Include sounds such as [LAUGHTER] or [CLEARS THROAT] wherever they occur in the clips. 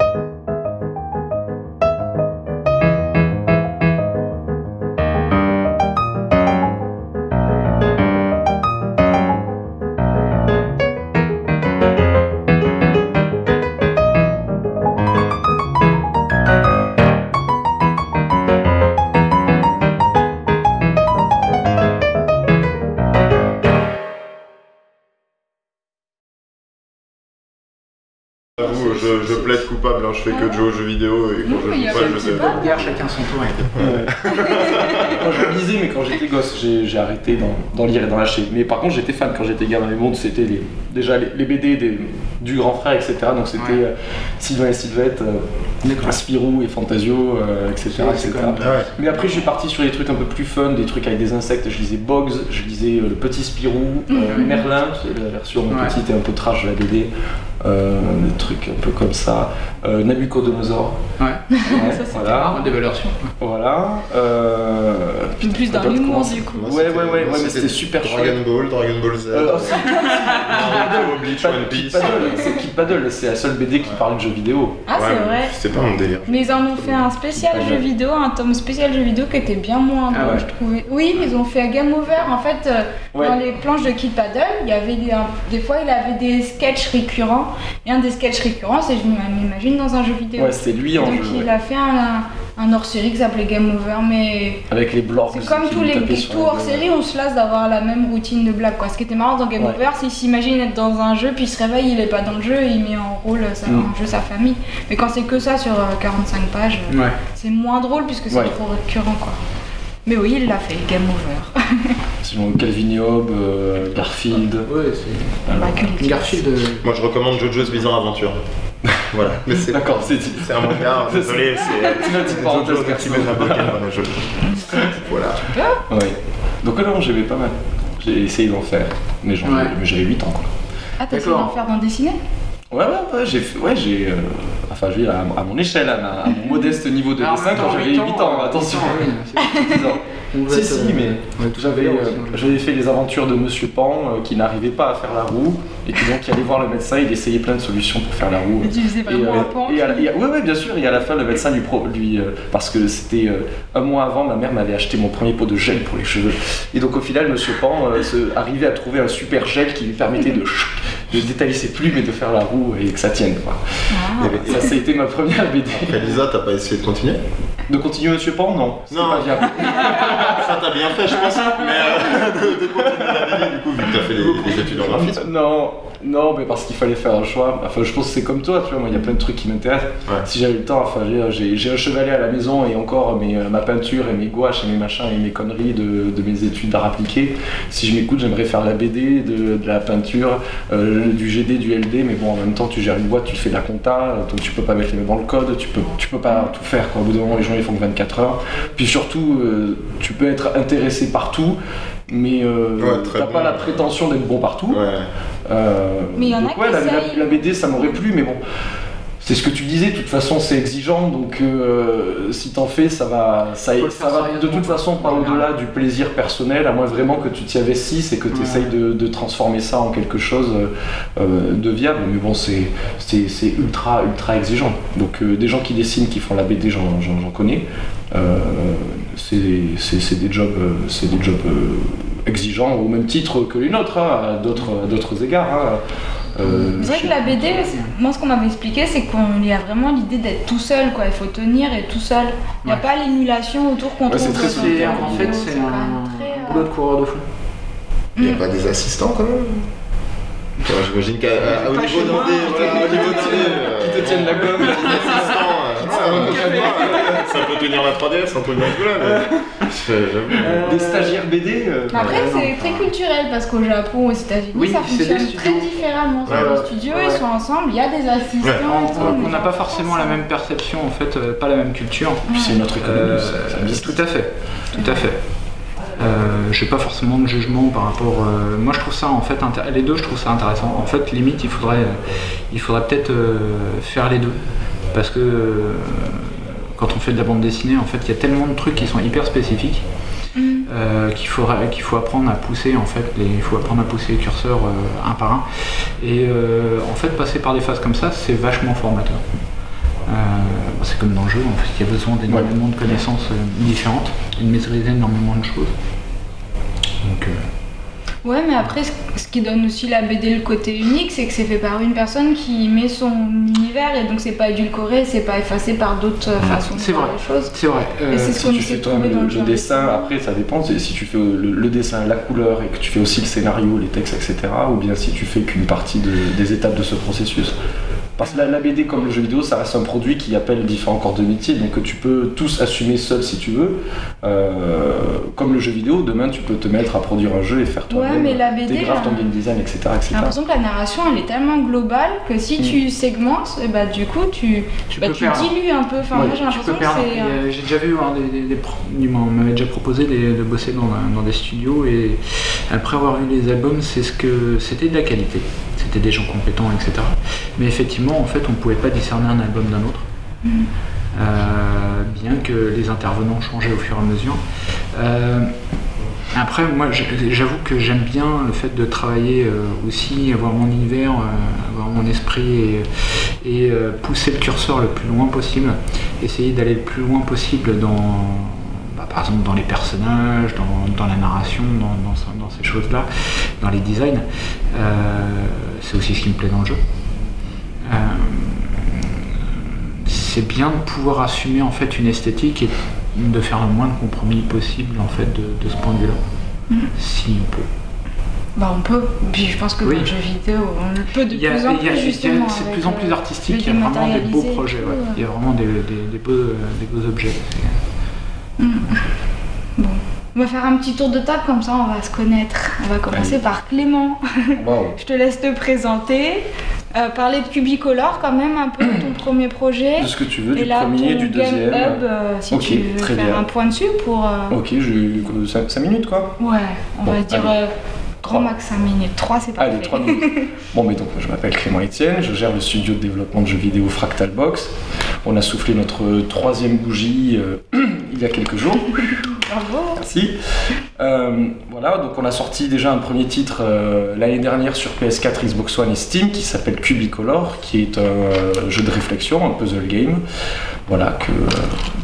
J'avoue, je fais que de jouer aux jeux vidéo et quand je joue pas, pas je de sais pas. Chacun son tour. [LAUGHS] Quand je lisais, mais quand j'étais gosse, j'ai arrêté d'en lire et d'en lâcher. Mais par contre, j'étais fan quand j'étais gamin. Mais bon, c'était les- déjà les, les BD des- du grand frère, etc. Donc c'était euh, Sylvain et Sylvette, euh. Spirou et Fantasio, euh, etc. Mais après, je suis parti sur des trucs un peu plus fun, des trucs avec des insectes. Je lisais Boggs, je lisais le petit Spirou, Mhm. Merlin, c'est la version petite et un peu trash de la BD. Euh, des trucs un peu comme ça. Euh, Nabucodonosor. Ouais. [LAUGHS] Ouais, Ça, voilà. Des valeurs sûres. Voilà. Euh... Plus putain, l'humour, commencent- du coup. Ouais, ouais, ouais, ouais, mais c'était super chouette. Dragon Ball, Dragon Ball Z, Euh, [LAUGHS] Bleach, One Piece. C'est Kid Paddle, c'est la seule BD qui parle de jeux vidéo. Ah, Ouais, c'est vrai. C'était pas mon délire. Mais ils en ont fait un spécial Ah, jeu vidéo, un tome spécial jeu vidéo qui était bien moins Ah drôle, ouais. je trouvais. Oui, ils ont fait un Game Over. En fait, euh, dans les planches de Kid Paddle, il y avait des, un- des fois, il avait des sketchs récurrents. Et un des sketchs récurrents, c'est je m'imagine dans un jeu vidéo. Ouais, c'était lui en Donc jeu. il ouais. a fait un, un hors-série qui s'appelait Game Over, mais Avec les blords. c'est comme tous les tout hors-série, on se lasse d'avoir la même routine de blague. Quoi. Ce qui était marrant dans Game Ouais. Over, c'est qu'il s'imagine être dans un jeu, puis il se réveille, il est pas dans le jeu, et il met en rôle sa, Mm. en jeu sa famille. Mais quand c'est que ça sur euh, 45 pages, euh, c'est moins drôle puisque c'est trop récurrent. Quoi. Mais oui, il l'a fait, Game Over. [LAUGHS] Sinon, Calvin euh, Garfield. Ouais, c'est. euh, Bah, les- Garfield. euh, Moi, je recommande JoJo's Bizarre Aventure. [LAUGHS] voilà. Mais c'est D'accord, c'est dit. c'est un manga, [LAUGHS] désolé, c'est C'est une petite parenthèse JoJo perso. Ultimate Naboken, voilà, je- Voilà. Ouais. Donc, là, non, j'aimais pas mal. J'ai essayé d'en faire, mais j'en- Ouais. mais j'avais 8 ans. Quoi. Ah, t'as essayé d'en faire dans dessiné? Ouais, ouais, ouais, j'ai fait- ouais, j'ai. euh, enfin, je veux dire, à, à mon échelle, à, ma- à mon modeste niveau de Ah, dessin, quand j'avais 8 huit ans, euh, attention. oui, c'est- 10 [LAUGHS] ans. Si, si, euh, mais J'avais, faire euh, j'avais fait les aventures de Monsieur Pan euh, qui n'arrivait pas à faire la roue et qui donc allait voir le médecin, il essayait plein de solutions pour faire la roue. Et tu faisais vraiment euh, un pan ouais, ouais, bien sûr. Et à la fin, le médecin lui, pro- lui euh, parce que c'était euh, un mois avant, ma mère m'avait acheté mon premier pot de gel pour les cheveux. Et donc au final, Monsieur Pan euh, se- arrivait à trouver un super gel qui lui permettait de, de détailler ses plumes et de faire la roue et que ça tienne. Quoi. Ah. Et- Ça, ça a été ma première BD. Après Lisa, t'as pas essayé de continuer? De continuer Monsieur Pan, non. Non. pas viable. [LAUGHS] Ça, t'as bien fait, je pense. Mais euh, [LAUGHS] de, de continuer la BD, du coup, vu que t'as fait les, les études en graphisme. Non, non, mais parce qu'il fallait faire un choix. Enfin, je pense que c'est comme toi, tu vois, moi, il y a plein de trucs qui m'intéressent. Ouais. Si j'avais le temps, enfin, j'ai un chevalet à la maison et encore mais, euh, ma peinture et mes gouaches et mes machins et mes conneries de, de mes études d'art appliqué. Si je m'écoute, j'aimerais faire la BD, de, de la peinture, euh, du GD, du LD, mais bon, en même temps, tu gères une boîte, tu fais de la compta, donc tu peux pas mettre les mains dans le code, tu peux, tu peux pas tout faire. Quoi. Au bout d'un moment, les gens ils font que 24 heures. Puis surtout, euh, tu peux être intéressé partout, mais euh, Ouais, t'as bon. pas la prétention d'être bon partout. Ouais. Euh, Mais il y en a donc qui ouais, la, la- essayent. la BD ça m'aurait plu, mais bon, c'est ce que tu disais, de toute façon c'est exigeant, donc euh, si t'en fais, ça va, ça, va de toute façon pas au-delà du plaisir personnel, à moins vraiment que tu t'y investisses et que tu essayes de, de transformer ça en quelque chose euh, de viable, mais bon, c'est ultra, ultra exigeant. Donc euh, des gens qui dessinent, qui font la BD, j'en connais. C'est des jobs, c'est des jobs exigeants au même titre que les nôtres, hein, à d'autres à d'autres égards. hein. Euh, C'est vrai que la BD, moi ce qu'on m'avait expliqué, c'est qu'il y a vraiment l'idée d'être tout seul, quoi. Il faut tenir et tout seul. Il n'y a Ouais. pas l'émulation autour qu'on Ouais, c'est trouve très les En fait, c'est un très, euh, boulot de coureur de fond. Il n'y a Mm. pas des assistants quand même? J'imagine voilà, au [LAUGHS] qui te niveau euh, qui te tiennent la gomme. Ça peut tenir la 3DS, un dans ce là mais j'avoue. Des stagiaires BD euh, Après, Ouais, c'est très culturel parce qu'au Japon, aux États-Unis, Oui, ça fonctionne très studios. différemment. Ouais, Sur ouais. les studios, Ouais. ils sont ensemble, il y a des assistants. On n'a pas forcément la même perception, en fait, euh, pas la même culture. Puis c'est une autre économie, Euh, ça, ça me dit tout à fait, tout à fait. Euh, j'ai pas forcément de jugement par rapport. euh, moi, je trouve ça en fait les deux, je trouve ça intéressant. En fait, limite, il faudrait, euh, il faudrait peut-être euh, faire les deux, parce que quand on fait de la bande dessinée, en fait, il y a tellement de trucs qui sont hyper spécifiques. Mm. euh, qu'il qu'il faut apprendre à pousser en fait, les- il faut apprendre à pousser les curseurs euh, un par un. Et euh, en fait, passer par des phases comme ça, c'est vachement formateur. c'est comme dans le jeu, en fait, il y a besoin d'énormément de connaissances différentes et de maîtriser énormément de choses. Donc, Ouais, mais après, ce qui donne aussi la BD le côté unique, c'est que c'est fait par une personne qui met son univers et donc c'est pas édulcoré, c'est pas effacé par d'autres façons de faire les choses. C'est vrai. et c'est ce si tu fais toi le, le dessin, après ça dépend. Si tu fais le, dessin, la couleur et que tu fais aussi le scénario, les textes, etc. Ou bien si tu fais qu'une partie des étapes de ce processus. Parce que la, BD comme le jeu vidéo, ça reste un produit qui appelle différents corps de métier, donc tu peux tous assumer seul si tu veux. Euh, comme le jeu vidéo, demain tu peux te mettre à produire un jeu et faire toi-même ouais, des graphes, ton game design, etc. J'ai l'impression que la narration elle est tellement globale que si tu mm. segmentes, eh bah, du coup tu, tu, bah, tu dilues un peu. Enfin, moi j'ai l'impression que c'est. Euh, j'ai déjà vu, hein, des, des, ils m'avaient déjà proposé de bosser dans, dans, des studios et après avoir vu les albums, c'est ce que c'était de la qualité c'était des gens compétents, etc. Mais effectivement, en fait, on ne pouvait pas discerner un album d'un autre. Mm. Euh, bien que les intervenants changeaient au fur et à mesure. Euh, après, moi, j'avoue que j'aime bien le fait de travailler euh, aussi, avoir mon univers, avoir mon esprit et, pousser le curseur le plus loin possible, essayer d'aller le plus loin possible dans, bah, par exemple dans les personnages, dans, la narration, dans, ces choses-là, dans les designs. Euh, c'est aussi ce qui me plaît dans le jeu. Euh, c'est bien de pouvoir assumer en fait une esthétique et de faire le moins de compromis possible en fait de, ce point de vue-là, mm. si on peut. Bah on peut, puis je pense que dans le jeu vidéo, on peut de plus en plus. C'est de plus en plus artistique, il y a vraiment des beaux projets, il y a vraiment des, beaux, des beaux objets. Mm. Bon. On va faire un petit tour de table comme ça on va se connaître. On va commencer par Clément. [LAUGHS] Je te laisse te présenter. Euh, parler de Cubicolor quand même un peu, ton premier projet. De ce que tu veux, du premier, du deuxième. Hub, euh, si tu veux faire un point dessus pour. Euh, ok, j'ai 5 minutes quoi. Ouais, on va dire Grand max 5 minutes, 3 c'est pas Allez, 3 minutes. [LAUGHS] bon, mais donc, je m'appelle Clément Etienne, je gère le studio de développement de jeux vidéo Fractal Box. On a soufflé notre troisième bougie euh, [CLEARS THROAT] il y a quelques jours. Bravo Merci. Euh, voilà, donc on a sorti déjà un premier titre euh, l'année dernière sur PS4, Xbox One et Steam qui s'appelle Cubicolor, qui est un jeu de réflexion, un puzzle game. Voilà, que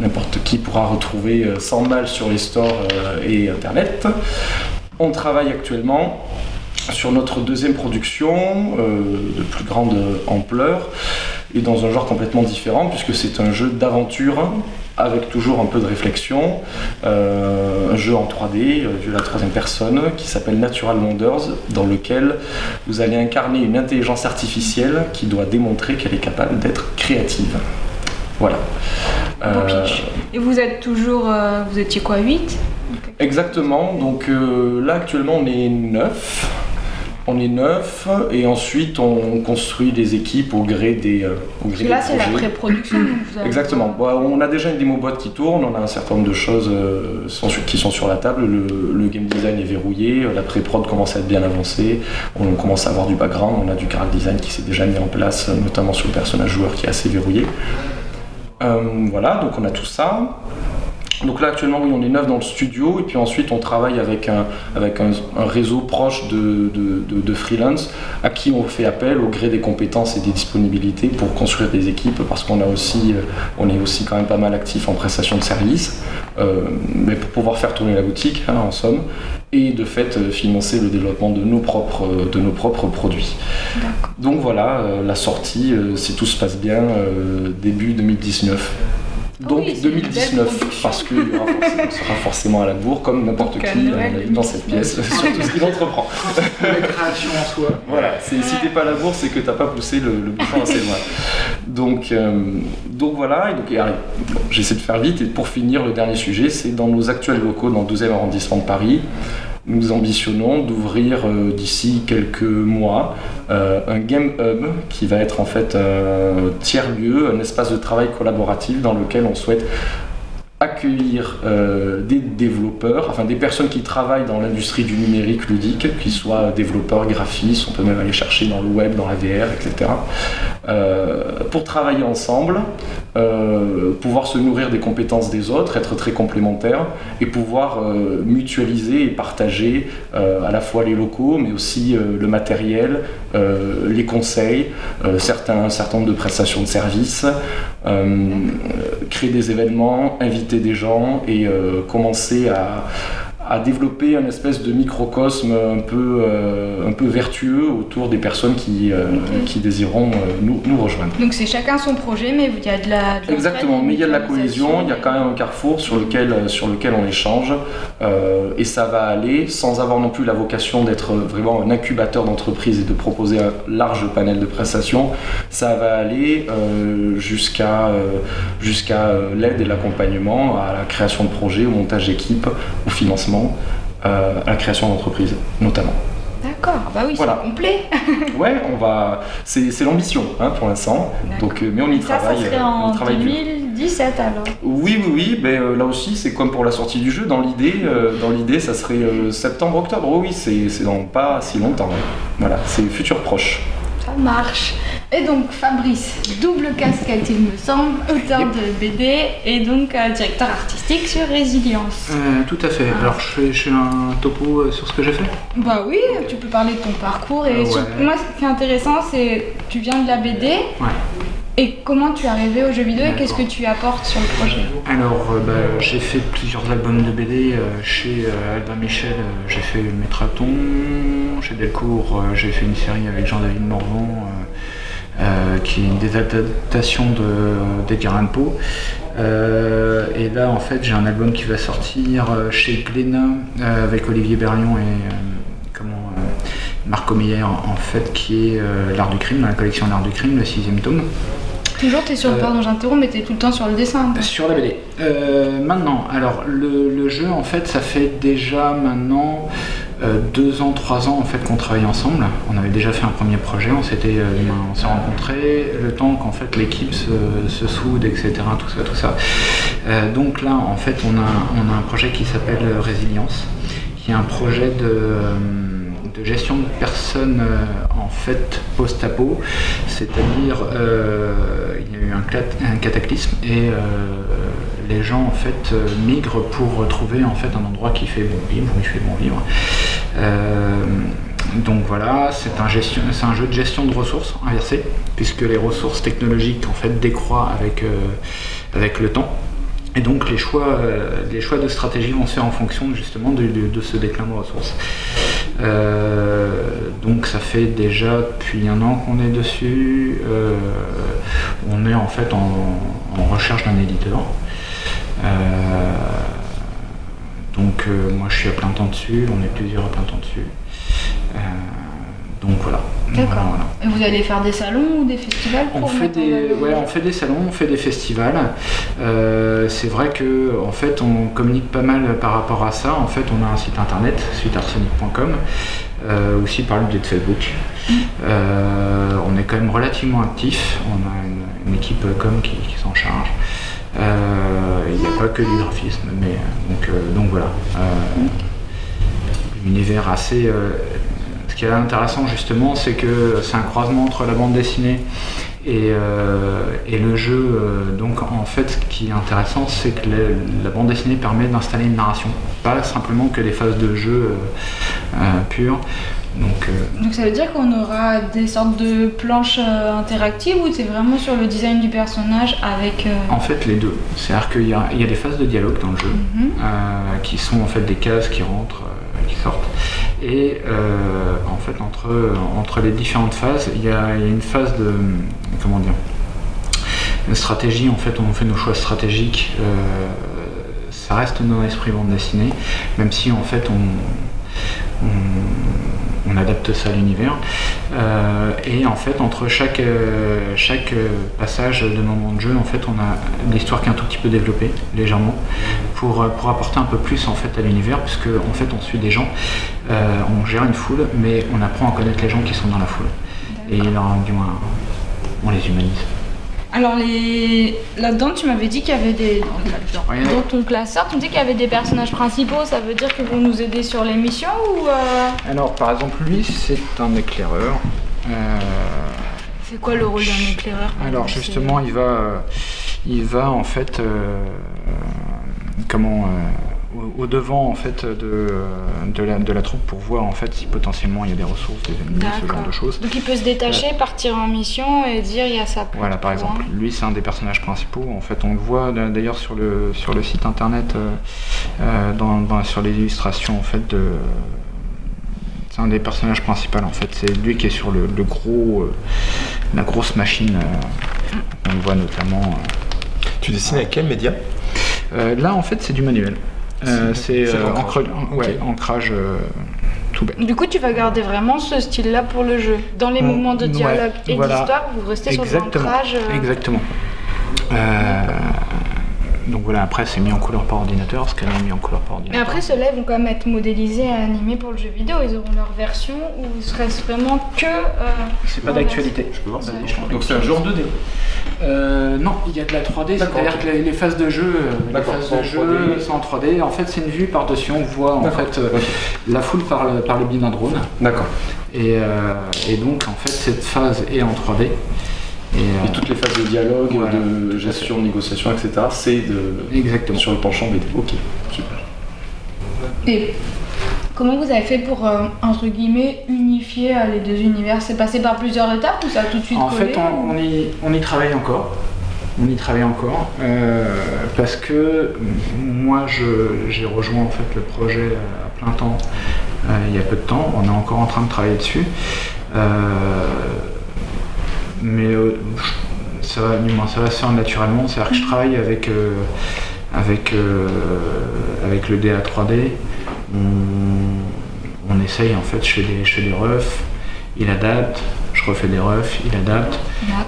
n'importe qui pourra retrouver sans mal sur les stores et internet. On travaille actuellement sur notre deuxième production de plus grande ampleur et dans un genre complètement différent puisque c'est un jeu d'aventure avec toujours un peu de réflexion, euh, un jeu en 3D, euh, vu la troisième personne, qui s'appelle Natural Wonders, dans lequel vous allez incarner une intelligence artificielle qui doit démontrer qu'elle est capable d'être créative. Voilà. Et vous êtes toujours, vous étiez quoi, 8 Exactement, donc euh, là actuellement on est neuf. On est neuf et ensuite on construit des équipes au gré des. Euh, au gré là c'est la pré-production. Exactement. on a déjà une démo boîte qui tourne, on a un certain nombre de choses euh, qui sont sur la table. Le, game design est verrouillé, la pré-prod commence à être bien avancée, on commence à avoir du background, on a du character design qui s'est déjà mis en place, notamment sur le personnage joueur qui est assez verrouillé. voilà, donc on a tout ça. Donc là actuellement oui on est neuf dans le studio et puis ensuite on travaille avec un, avec un, réseau proche de, de, freelance à qui on fait appel au gré des compétences et des disponibilités pour construire des équipes parce qu'on a aussi euh, on est aussi quand même pas mal actif en prestation de services euh, mais pour pouvoir faire tourner la boutique hein, en somme et de fait euh, financer le développement de nos propres, de nos propres produits. Donc voilà la sortie si tout se passe bien début 2019. Donc 2019, parce qu'il [LAUGHS] sera forcément à la bourre, comme n'importe qui euh, dans cette pièce, [LAUGHS] sur tout ce qu'il entreprend. la création en soi. Voilà, si t'es pas à la bourre, c'est que t'as pas poussé le, bouchon assez loin. Donc, euh, donc voilà, et donc j'essaie de faire vite, et pour finir, le dernier sujet, c'est dans nos actuels locaux dans le 12e arrondissement de Paris, nous ambitionnons d'ouvrir euh, d'ici quelques mois euh, un Game Hub qui va être en fait un tiers-lieu, un espace de travail collaboratif dans lequel on souhaite accueillir euh, des développeurs, enfin des personnes qui travaillent dans l'industrie du numérique ludique, qu'ils soient développeurs, graphistes, on peut même aller chercher dans le web, dans la VR, etc. Euh, pour travailler ensemble, euh, pouvoir se nourrir des compétences des autres, être très complémentaires et pouvoir mutualiser et partager à la fois les locaux, mais aussi le matériel, les conseils, certains, un certain nombre de prestations de services, créer des événements, inviter des gens et euh, commencer à, à développer un espèce de microcosme un peu, euh, un peu vertueux autour des personnes qui, euh, qui désireront euh, nous, nous, rejoindre. Donc c'est chacun son projet, mais il y a de la... Exactement, mais il y a de la cohésion, il y a quand même un carrefour sur lequel, sur lequel on échange, et ça va aller sans avoir non plus la vocation d'être vraiment un incubateur d'entreprise et de proposer un large panel de prestations, ça va aller jusqu'à jusqu'à l'aide et l'accompagnement à la création de projets, au montage d'équipes, au financement euh, à la création d'entreprises, notamment. D'accord, bah oui, c'est complet. [LAUGHS] ouais, on va. C'est l'ambition hein, pour l'instant. Donc, euh, mais on y travaille. Ça serait en 2017 alors. Oui, oui, oui. Mais euh, là aussi, c'est comme pour la sortie du jeu. Dans l'idée, dans l'idée, ça serait septembre-octobre. Oh oui, c'est dans pas si longtemps. Voilà, c'est futur proche. Ça marche. Et donc Fabrice, double casquette il me semble, auteur de BD et donc euh, directeur artistique sur Résilience. Euh, tout à fait. Ah. Alors je fais, un topo euh, sur ce que j'ai fait? Bah oui, tu peux parler de ton parcours et moi ce qui est intéressant c'est tu viens de la BD. Ouais. Et comment tu es arrivé aux jeux vidéo et qu'est-ce que tu apportes sur le projet? Alors, bah, j'ai fait plusieurs albums de BD chez Albin Michel. j'ai fait Métraton, chez Delcourt, j'ai fait une série avec Jean-David Morvan euh, qui est une des adaptations d'Edgar Allan Poe. Euh, et là, en fait, j'ai un album qui va sortir euh, chez Glénat avec Olivier Berlion et comment, Marco Meyer, en fait, qui est L'Art du crime, dans la collection L'Art du crime, le sixième tome. Toujours, tu es sur, pardon, j'interromps, mais tu es tout le temps sur le dessin. Sur la BD. maintenant, alors, le, jeu, en fait, ça fait déjà maintenant euh, deux ans, trois ans en fait qu'on travaille ensemble. On avait déjà fait un premier projet, on s'était, euh, s'est rencontrés, le temps qu'en fait l'équipe se, soude, etc. Ça, tout ça. Euh, donc là, en fait, on a, on a un projet qui s'appelle Résilience, qui est un projet de, de gestion de personnes en fait post-apo, c'est-à-dire il y a eu un cataclysme et les gens en fait migrent pour retrouver en fait un endroit qui fait bon vivre. Euh, donc voilà, c'est un, jeu de gestion de ressources inversé, puisque les ressources technologiques en fait avec, euh, avec le temps. Et donc les choix, euh, les choix de stratégie vont se faire en fonction justement de, ce déclin de ressources. donc ça fait déjà depuis un an qu'on est dessus. on est en fait en, recherche d'un éditeur. Donc euh, moi je suis à plein temps dessus, on est plusieurs à plein temps dessus. Euh, donc voilà. D'accord. Et vous allez faire des salons ou des festivals on fait des, ouais, on fait des salons, on fait des festivals. Euh, c'est vrai que en fait on communique pas mal par rapport à ça. En fait on a un site internet, suitearsenic.com, aussi par le biais de Facebook. On est quand même relativement actif. On a une, équipe com qui s'en charge. Euh, il n'y a pas que du graphisme, mais euh, donc, euh, donc voilà. L'univers assez. ce qui est intéressant justement, c'est que c'est un croisement entre la bande dessinée et, et, le jeu, donc en fait, ce qui est intéressant, c'est que la bande dessinée permet d'installer une narration, pas simplement que des phases de jeu pures. Donc, euh, Donc, ça veut dire qu'on aura des sortes de planches euh, interactives ou c'est vraiment sur le design du personnage avec... Euh, en fait les deux. C'est-à-dire qu'il y, a des phases de dialogue dans le jeu mhm. qui sont en fait des cases qui rentrent, qui sortent. Et en fait entre, entre les différentes phases, il y, a une phase de... comment dire une stratégie, en fait on fait nos choix stratégiques. ça reste dans l'esprit bande dessinée, même si en fait on on adapte ça à l'univers. Euh, et en fait, entre chaque, euh, euh, passage de moment de jeu, en fait, on a l'histoire qui est un tout petit peu développée, légèrement, pour, apporter un peu plus en fait à l'univers, puisque en fait, on suit des gens, on gère une foule, mais on apprend à connaître les gens qui sont dans la foule. Et du moins, on les humanise. Alors les... là-dedans, tu m'avais dit qu'il y avait des... Dans, ton classeur, tu me dis qu'il y avait des personnages principaux, ça veut dire qu'ils vont nous aider sur l'émission ou... Euh? Alors par exemple, lui, c'est un éclaireur. Euh, c'est quoi le rôle d'un éclaireur? Alors justement, il va, il va en fait... comment au, devant en fait de, de, la, de, la, troupe pour voir en fait si potentiellement il y a des ressources, des ennemis, ce genre de choses. Donc il peut se détacher, partir en mission et dire il y a ça. Voilà par exemple, lui c'est un des personnages principaux. En fait on le voit d'ailleurs sur le, sur le site internet, euh, euh, dans, sur les illustrations en fait de c'est un des personnages principaux en fait. C'est lui qui est sur le, gros, euh, la grosse machine. on le voit notamment. tu dessines avec quel média? Là en fait c'est du manuel. Euh, c'est euh, ancrage euh, tout bête. Du coup, tu vas garder vraiment ce style-là pour le jeu. Dans les moments de dialogue et d'histoire, vous restez sur l'ancrage. Exactement. Donc voilà, après c'est mis en couleur par ordinateur, ce qu'elle a mis en couleur par ordinateur. Mais après, ceux-là vont quand même être modélisés et animés pour le jeu vidéo. Ils auront leur version ou ce serait vraiment que. c'est pas d'actualité. Je peux voir ça. Donc c'est un genre 2D euh, non, il y a de la 3D, c'est-à-dire que les, phases de jeu, euh, les phases de jeu sont en 3D. En fait, c'est une vue par-dessus, on voit en fait euh, la foule par le, par le biais d'un drone. D'accord. Et, donc, en fait, cette phase est en 3D. Et, toutes les phases de dialogue, de gestion, de négociation, etc., c'est de... Exactement. sur le penchant BD. Ok, super. Et Comment vous avez fait pour, euh, entre guillemets, unifier euh, les deux univers? C'est passé par plusieurs étapes ou ça a tout de suite En fait, on, y, on, y, travaille encore. On y travaille encore euh, parce que moi, j'ai rejoint en fait le projet à plein temps il y a peu de temps. On est encore en train de travailler dessus. Mais ça, va, ça va se faire naturellement. C'est-à-dire que je travaille avec, avec, avec le DA 3D on, essaye en fait, je fais des, je des refs, il adapte, je refais des refs, il adapte.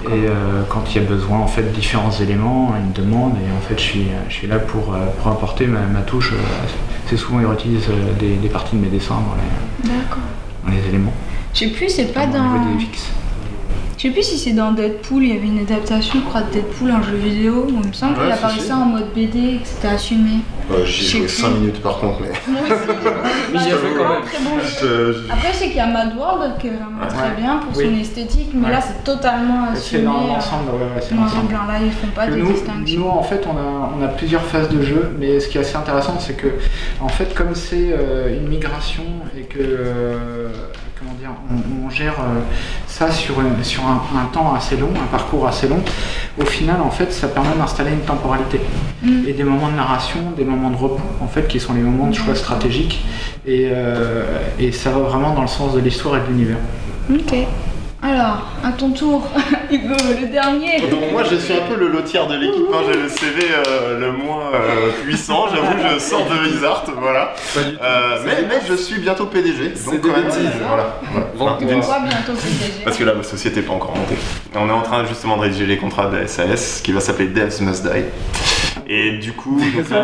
Et euh, quand il y a besoin en fait de différents éléments, il me demande et en fait je suis, je suis là pour, euh, pour apporter ma, touche. C'est souvent il réutilise euh, des, parties de mes dessins dans les, les éléments. Je sais plus, c'est pas dans. Je sais plus si c'est dans Deadpool, il y avait une adaptation, je crois, de Deadpool, un jeu vidéo. il me semble qu'il apparaissait en mode BD et que c'était assumé. J'y ai joué 5 minutes par contre, mais. mais j'ai joué quand même. Très bon Après, je sais qu'il y a Mad World qui est vraiment très bien pour son esthétique, mais là, c'est totalement assumé. C'est dans l'ensemble, ouais, c'est l'ensemble. Là, ils font pas de distinction. Nous, en fait, on a, on a plusieurs phases de jeu, mais ce qui est assez intéressant, c'est que, en fait, comme c'est euh, une migration et que. Euh, comment dire, on, gère euh, ça sur, sur un, temps assez long, un parcours assez long, au final, en fait, ça permet d'installer une temporalité mm. et des moments de narration, des moments de repos, en fait, qui sont les moments de choix stratégiques. Et, euh, et ça va vraiment dans le sens de l'histoire et de l'univers. Ok. Alors, à ton tour, [LAUGHS] Hugo, le dernier. Donc moi, je suis un peu le lotière de l'équipe. Hein. J'ai le CV euh, le moins euh, puissant. J'avoue, je sors de Isart, voilà. Euh, mais, mais, je suis bientôt PDG. Donc quand même, voilà. voilà. Pourquoi bientôt PDG Parce que la société n'est pas encore montée. On est en train justement de rédiger les contrats de la SAS, qui va s'appeler Devs Must Die. Et du coup, Nintendo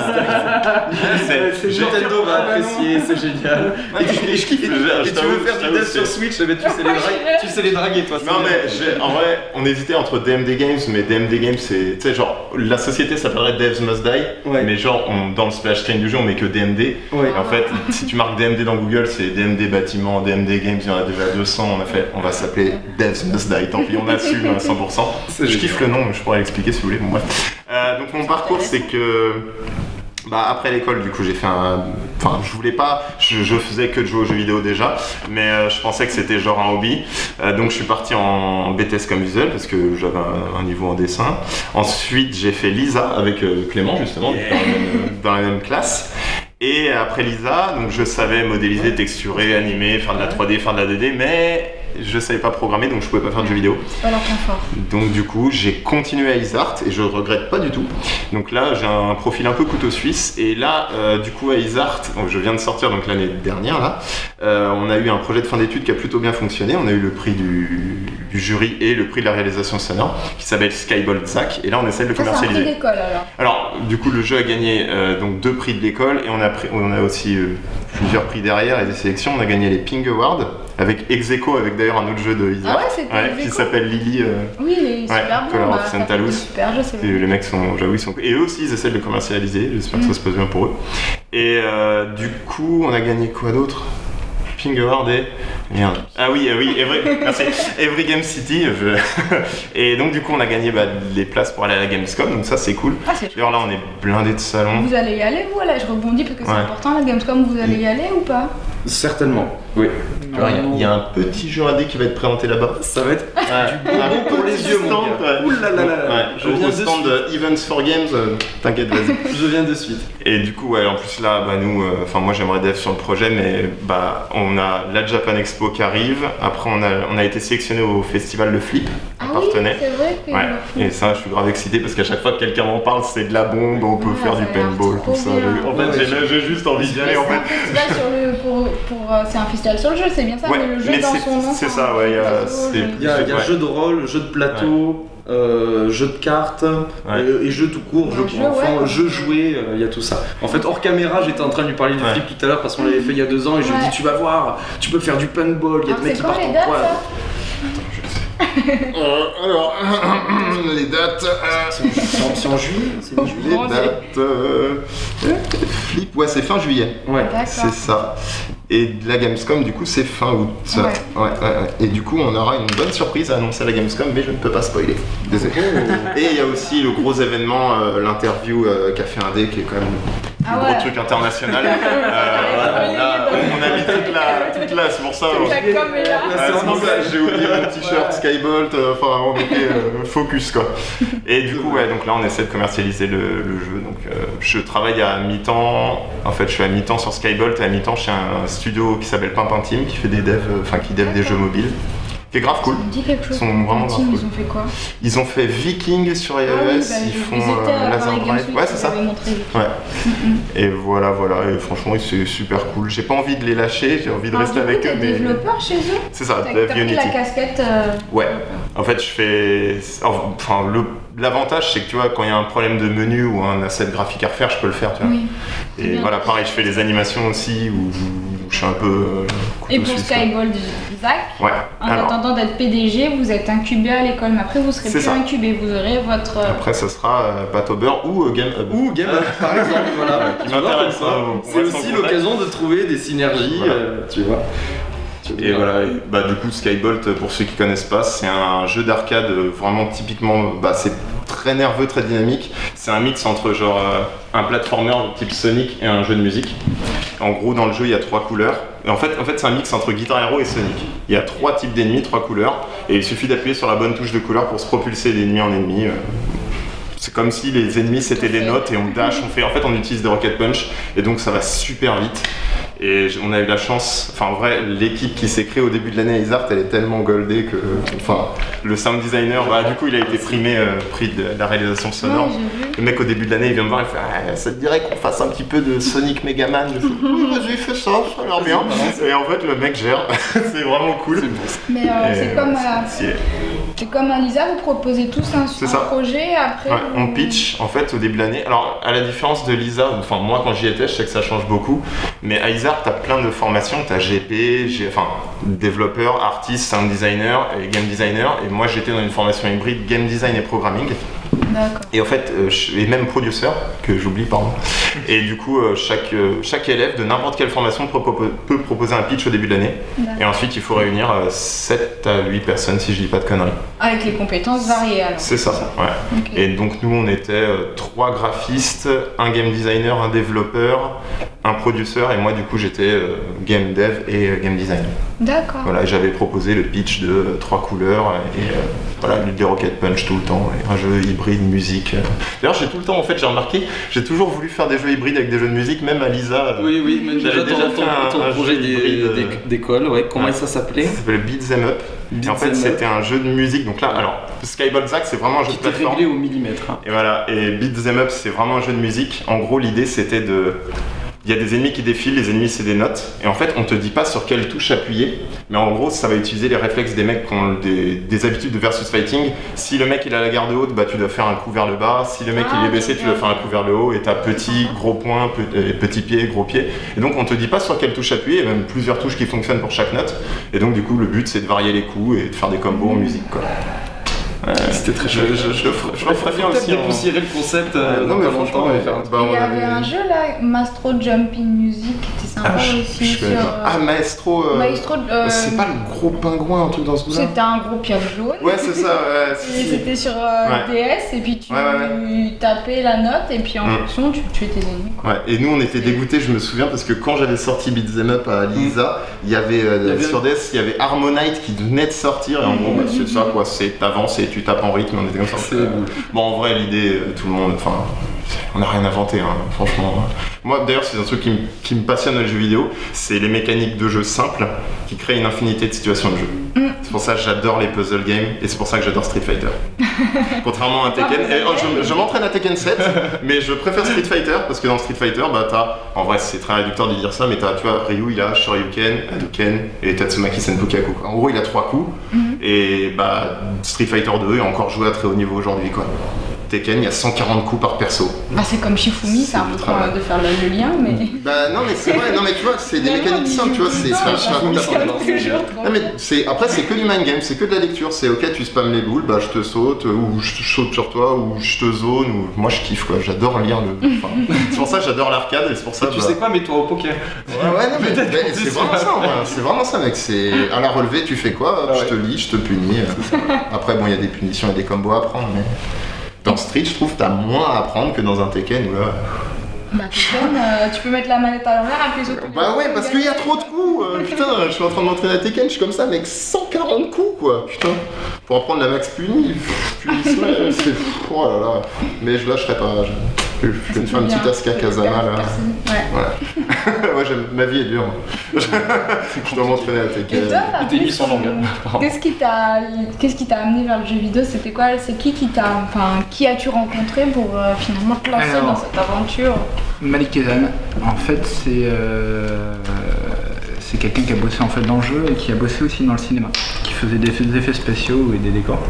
va apprécier, c'est génial. Et, je kiffe. Et tu veux faire du dev sur Switch, mais tu sais les draguer, tu sais les draguer toi. Non mais en vrai, on hésitait entre DMD Games, mais DMD Games c'est, tu sais genre la société s'appellerait Devs Must Die, mais genre dans le splash screen du jeu on met que DMD. Et en fait, si tu marques DMD dans Google, c'est DMD bâtiment, DMD Games, il y en a déjà 200. On a fait, on va s'appeler Devs Must Die. Tant pis, on assume à 100%. Je kiffe le nom, mais je pourrais l'expliquer si vous voulez. Bon, euh, donc mon parcours c'est que bah, après l'école, du coup, j'ai fait un. Enfin, je voulais pas. Je, faisais que de jouer aux jeux vidéo déjà, mais euh, je pensais que c'était genre un hobby. Euh, donc, je suis parti en BTS comme visuel parce que j'avais un, niveau en dessin. Ensuite, j'ai fait Lisa avec Clément, justement, dans, la même, classe. Et après Lisa, donc je savais modéliser, texturer, animer, faire de la 3D, faire de la 2D, mais je savais pas programmer donc je pouvais pas faire de jeux vidéo. Pas leur confort. Donc du coup j'ai continué à Isart et je regrette pas du tout. Donc là j'ai un profil un peu couteau suisse et là euh, du coup à Isart, donc je viens de sortir donc l'année dernière là, euh, on a eu un projet de fin d'études qui a plutôt bien fonctionné. On a eu le prix du, jury et le prix de la réalisation sonore qui s'appelle Skybolt Zack et là on essaie de le commercialiser. alors. Alors du coup le jeu a gagné euh, donc deux prix de l'école et on a, on a aussi plusieurs prix derrière et des sélections. On a gagné les Ping Awards avec Execo, avec d'ailleurs un autre jeu de Isaac ah qui s'appelle Lily. Euh, oui, il est super bon. Color of Santa Super jeu, c'est Les mecs sont, j'avoue, ils sont. Et eux aussi, ils essaient de le commercialiser. J'espère que ça mm. se passe bien pour eux. Et euh, du coup, on a gagné quoi d'autre? Ping Award et Merde. Ah oui, ah oui, Every, [LAUGHS] merci. Every Game City. [LAUGHS] et donc du coup, on a gagné bah, les places pour aller à la Gamescom, donc ça c'est cool. Ah, D'ailleurs là, on est blindé de salons. Vous allez y aller, vous là Je rebondis parce que c'est important la Gamescom. Vous allez y aller ou pas? Certainement, oui. Il y, a un petit jeu indé qui va être présenté là-bas. Ça va être du bonbon pour les yeux, mon gars. Ouh là là là. Je viens au stand de Events for Games. Euh, t'inquiète, vas-y. [LAUGHS] Je viens de suite. Et du coup, ouais, en plus là, bah nous, euh, enfin moi j'aimerais dev sur le projet, mais bah on a la Japan Expo qui arrive. Après, on a, on a été sélectionné au festival Le Flip. Ah oui, c'est vrai que ouais. Et ça, je suis grave excité parce qu'à chaque fois que quelqu'un m'en parle, c'est de la bombe, on peut faire du paintball, tout ça. En fait, j'ai juste envie d'y aller. En fait. Euh, c'est un festival sur le jeu, c'est bien ça, mais le jeu dans son nom. C'est ça, ouais. Il y a, y a jeu de rôle, jeu de plateau. Euh, jeu de cartes euh, et jeu tout court, jeu pour enfants, jeu joué, il y a tout ça. En fait, hors caméra, j'étais en train de lui parler du flip tout à l'heure parce qu'on l'avait fait il y a deux ans et je lui ai dit Tu vas voir, tu peux faire du paintball, il y a des mecs qui partent en quad. alors, [COUGHS] les dates. c'est en, juillet C'est juillet Les dates. flip, ouais, c'est fin juillet. Ouais, c'est ça. Et la Gamescom, du coup, c'est fin août. Ouais. Ouais, ouais, et du coup, on aura une bonne surprise à annoncer à la Gamescom, mais je ne peux pas spoiler. Désolé. Et il y a aussi le gros événement, euh, l'interview euh, Café Indé, qui est quand même le ah gros truc international. [LAUGHS] euh, on, a mis toute la, toute la c'est pour ça. J'ai oublié mon t-shirt Skybolt, euh, enfin, on était focus quoi. Et du coup, ouais, donc là, on essaie de commercialiser le, le jeu. Donc, je travaille à mi-temps. En fait, je suis à mi-temps sur Skybolt et à mi-temps chez un studio qui s'appelle Pimpin Team qui fait des devs, euh, enfin qui dev des jeux mobiles. Qui est grave cool. Ils sont vraiment grave Ils ont fait quoi Ils ont fait Viking sur iOS, ah bah, ils font euh, Laser Drive. Ouais, c'est ça. Ouais. Et voilà, voilà. Et franchement, c'est super cool. J'ai pas envie de les lâcher, j'ai envie de rester avec eux. Mais développeur chez eux C'est ça, Dev Unity. la casquette. Euh, ouais. En fait, je fais. Enfin, le L'avantage, c'est que tu vois, quand il y a un problème de menu ou un asset graphique à refaire, je peux le faire, tu vois. Et voilà, pareil, je fais les animations aussi, où, je suis un peu. Euh, et pour Skybold, Isaac, ouais. en attendant d'être PDG, vous êtes incubé à l'école, mais après vous serez plus incubé, vous aurez votre. Euh, après, ça sera euh, beurre ou euh, Game Hub. Ou Game Hub, par exemple, voilà. [LAUGHS] qui m'intéresse. C'est aussi l'occasion de trouver des synergies, tu vois. Et voilà, bah, du coup Skybolt, pour ceux qui connaissent pas, c'est un jeu d'arcade euh, vraiment typiquement, bah, c'est très nerveux, très dynamique. C'est un mix entre genre euh, un platformer type Sonic et un jeu de musique. En gros, dans le jeu, il y a trois couleurs. Et en fait, en fait c'est un mix entre Guitar Hero et Sonic. Il y a trois types d'ennemis, trois couleurs, et il suffit d'appuyer sur la bonne touche de couleur pour se propulser d'ennemi en ennemi. Euh. C'est comme si les ennemis c'était des notes et on dash, on fait. En fait, on utilise des rocket punch et donc ça va super vite. Et on a eu la chance, enfin en vrai, l'équipe qui s'est créée au début de l'année à Isart, elle est tellement goldée que, enfin, le sound designer, bah, du coup, il a été primé, euh, prix de la réalisation sonore. le mec au début de l'année, il vient me voir, il fait, ah, ça te dirait qu'on fasse un petit peu de Sonic Megaman Je fais, oh, vas-y, fais ça, ça a l'air bien. Et en fait, le mec gère, [LAUGHS] c'est vraiment cool. Mais euh, c'est comme, euh, c'est comme à Lisa, vous proposez tous un, un projet après. On pitch en fait au début de l'année. Alors, à la différence de Lisa, enfin, moi quand j'y étais, je sais que ça change beaucoup, mais à Isart, tu as plein de formations. Tu as GP, enfin, développeur, artiste, sound designer et game designer. Et moi, j'étais dans une formation hybride game design et programming. Et en fait, euh, et même producer, que j'oublie, pardon. [LAUGHS] Et du coup, euh, chaque, euh, chaque élève de n'importe quelle formation peut proposer un pitch au début de l'année. Et ensuite, il faut réunir 7 à 8 personnes, si je dis pas de conneries. Avec les compétences variées alors. C'est ça, ouais. Et donc, nous, on était trois graphistes, un game designer, un développeur, un producer, et moi, du coup, j'étais game dev et game designer. D'accord. Voilà, j'avais proposé le pitch de trois couleurs et voilà, des Rocket Punch tout le temps, et un jeu hybride musique. D'ailleurs, j'ai tout le temps, en fait, j'ai remarqué, j'ai toujours voulu faire des jeux hybrides avec des jeux de musique, même à Lisa. Euh, oui, oui, mais j'avais déjà fait un, projet euh, d'école, ouais. Comment ça s'appelait? Ça s'appelait Beat Them Up. et en fait, c'était un jeu de musique. Donc là, alors, Skyball Zack, c'est vraiment un jeu de plateforme. réglé au millimètre. Hein. Et voilà, et Beat Them Up, c'est vraiment un jeu de musique. En gros, l'idée, c'était de il y a des ennemis qui défilent, les ennemis c'est des notes, et en fait on te dit pas sur quelle touche appuyer, mais en gros ça va utiliser les réflexes des mecs qui ont des, habitudes de versus fighting. Si le mec il a la garde haute, bah tu dois faire un coup vers le bas, si le mec il est ah, baissé, tu dois faire un coup vers le haut, et t'as petit, gros point, petit pied, gros pied. Et donc on te dit pas sur quelle touche appuyer, il y a même plusieurs touches qui fonctionnent pour chaque note, et donc du coup le but c'est de varier les coups et de faire des combos en musique quoi. C'était très chouette. Je, je, je, ferais bien aussi. dépoussiérer le concept euh, non, mais longtemps et faire un bah, Il y avait un jeu là, Maestro Jumping Music, qui était sympa ah, aussi. Sur, euh, Ah, Maestro. Euh, Maestro c'est pas le gros pingouin, un truc dans ce goût-là C'était un gros piano jaune. Ouais, c'est ça. Ouais, [LAUGHS] c'était sur DS et puis tu tapais la note et puis en mm. fonction tu tuais tes ennemis. Ouais, et nous on était dégoûtés, je me souviens, parce que quand j'avais sorti Beat'em Up à Lisa, il y avait sur DS, il y avait Harmonite qui venait de sortir et en gros, bah, c'est ça quoi, c'est t'avances et tu tapes en rythme, on était comme ça. Bon, en vrai, l'idée, euh, tout le monde, enfin, on n'a rien inventé, hein, franchement. Moi, d'ailleurs, c'est un truc qui, me passionne dans les jeux vidéo, c'est les mécaniques de jeu simples qui créent une infinité de situations de jeu. Mm. C'est pour ça que j'adore les puzzle games et c'est pour ça que j'adore Street Fighter. [LAUGHS] Contrairement à Tekken, oh, je, m'entraîne à Tekken 7, mais je préfère Street Fighter parce que dans Street Fighter, bah t'as, en vrai, c'est très réducteur de dire ça, mais t'as, tu vois, Ryu il a Shoryuken, Hadouken et Tatsumaki Senpukaku. En gros, il a trois coups mm. et bah Street Fighter 2 est encore joué à très haut niveau aujourd'hui, quoi. Tekken, il y a 140 coups par perso. Bah, c'est comme Shifumi, c'est un peu de faire le, lien, mais. Bah non, mais c'est vrai, non, mais tu vois, c'est des mécaniques simples, tu vois, c'est un mais c'est Après, c'est que du mind game, c'est que de la lecture. C'est ok, tu spams les boules, bah je te saute, ou je saute sur toi, ou je te zone, ou moi je kiffe quoi, j'adore lire le. c'est pour ça que j'adore l'arcade, et c'est pour ça. tu sais quoi, mets-toi au poker. Ouais, ouais, non, mais, c'est vraiment ça, c'est vraiment ça, mec. C'est à la relevée, tu fais quoi Je te lis, je te punis. Après, bon, il y a des punitions et des combos à prendre, mais. Dans Street, je trouve que t'as moins à apprendre que dans un Tekken où là. Bah Tekken, euh, tu peux mettre la manette à l'envers avec les autres. Bah ouais, parce qu'il y a trop de coups. Euh, [LAUGHS] putain, je suis en train de m'entraîner à Tekken, je suis comme ça avec 140 coups quoi. Putain, pour apprendre la max puni, [LAUGHS] c'est. Oh là là. Mais je lâcherai pas. Je vais me faire une petite Asuka Kazama là. Ouais. ouais, [LAUGHS] ma vie est dure. je dois m'entraîner à Tekken. Et toi, Qu'est-ce qui t'a, qu'est-ce qui t'a amené vers le jeu vidéo? C'était quoi? C'est qui qui t'a, enfin, qui as-tu rencontré pour euh, finalement te lancer dans cette aventure? Malik Ezan. En fait, c'est euh, c'est quelqu'un qui a bossé en fait dans le jeu et qui a bossé aussi dans le cinéma, qui faisait des effets spéciaux et des décors.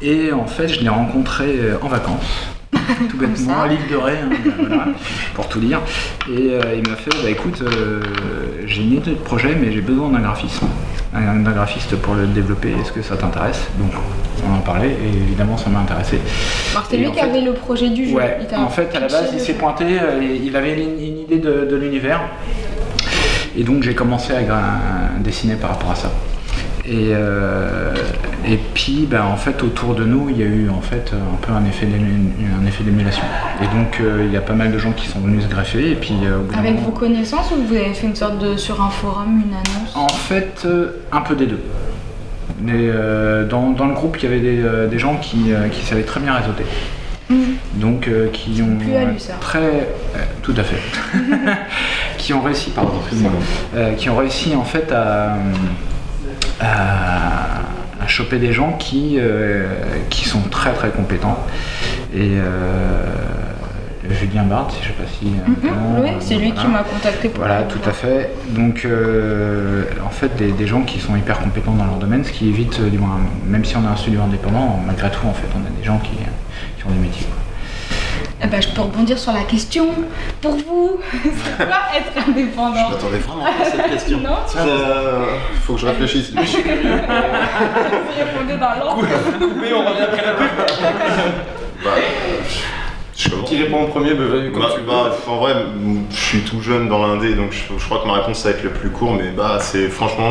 Et en fait, je l'ai rencontré euh, en vacances tout bêtement, à l'île de Ré, hein, voilà, pour tout dire. Et euh, il m'a fait, bah écoute, euh, j'ai une idée de projet, mais j'ai besoin d'un graphiste, d'un graphiste pour le développer. Est-ce que ça t'intéresse? Donc on en parlait, et évidemment ça m'a intéressé. Alors c'est lui qui avait le projet du jeu. Ouais, en fait à la base il s'est pointé, euh, il avait une, idée de, l'univers, et donc j'ai commencé à dessiner par rapport à ça. Et, euh, et puis, ben, en fait, autour de nous, il y a eu en fait un peu un effet d'émulation. Et donc, euh, il y a pas mal de gens qui sont venus se greffer. Et puis, euh, Avec vos connaissances ou vous avez fait une sorte de sur un forum, une annonce? En fait, un peu des deux. Mais dans, dans, le groupe, il y avait des, gens qui, qui, savaient très bien réseauter. Mmh. Donc, qui ont très, tout à fait, [LAUGHS] [LAUGHS] qui ont réussi, pardon, qui ont réussi en fait à à, choper des gens qui, euh, qui sont très très compétents. Et euh, Julien Barthes, je sais pas si. Euh, mhm. oui, c'est lui qui m'a contacté pour. Voilà, tout à fait. Donc, en fait, des, gens qui sont hyper compétents dans leur domaine, ce qui évite, du moins, même si on a un studio indépendant, malgré tout, en fait, on a des gens qui, qui ont des métiers. Eh ben, je peux rebondir sur la question. Pour vous, [LAUGHS] c'est quoi être indépendant Je m'attendais vraiment pas à cette question. [LAUGHS] non euh, Faut que je réfléchisse. [LAUGHS] vous répondez dans l'ordre. Mais on revient après la pub. bah, qui répond en premier bah, bah, bah, En vrai, je suis tout jeune dans l'indé, donc je, crois que ma réponse va être le plus court, mais bah c'est franchement,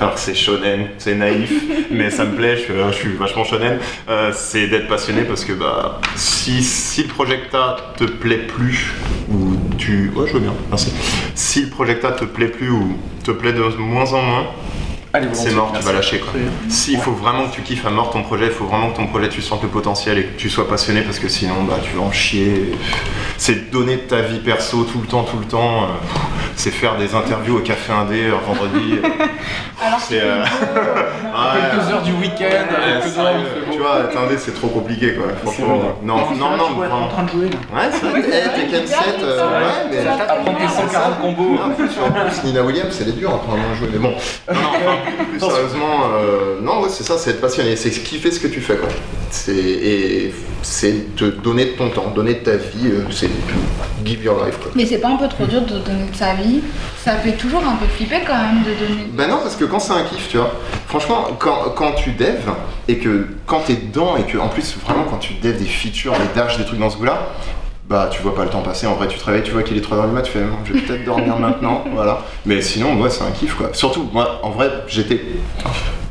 alors c'est shonen, c'est naïf, [LAUGHS] mais ça me plaît, je, suis vachement shonen, euh, c'est d'être passionné parce que bah si, si le projecta te plaît plus, ou tu... Ouais je veux bien, merci. Si le projecta te plaît plus ou te plaît de moins en moins, c'est mort, tu vas lâcher quoi. S'il faut vraiment que tu kiffes à mort ton projet, il faut vraiment que ton projet tu sentes le potentiel et que tu sois passionné parce que sinon bah tu vas en chier. C'est donner ta vie perso tout le temps, tout le temps. Euh, c'est faire des interviews au café indé euh, vendredi. [LAUGHS] Alors c'est euh... [LAUGHS] quelques heures du week-end, quelques heures. Tu vois, indé c'est trop compliqué quoi. Franchement, non, non, non, non. en train de jouer là. Ouais, c'est vrai. Eh, Tekken 7, ouais, mais apprendre tes 140 combos. En plus, en plus, Nina Williams, c'est dur en train de jouer. Mais bon, non, plus [LAUGHS] sérieusement, euh, non, ouais, c'est ça, c'est être passionné, c'est kiffer ce que tu fais quoi. Et c'est te donner de ton temps, donner de ta vie, euh, c'est give your life quoi. Mais c'est pas un peu trop dur de donner de sa vie Ça fait toujours un peu flipper quand même de donner. Ben non, parce que quand c'est un kiff, tu vois. Franchement, quand, quand tu dev et que quand t'es dedans et que en plus vraiment quand tu dev des features, des dashs, des trucs dans ce goût-là, bah tu vois pas le temps passer. En vrai, tu te réveilles, tu vois qu'il est 3h du mat, tu fais je vais peut-être dormir [LAUGHS] maintenant, voilà. Mais sinon, moi, c'est un kiff quoi. Surtout, moi, en vrai, j'étais.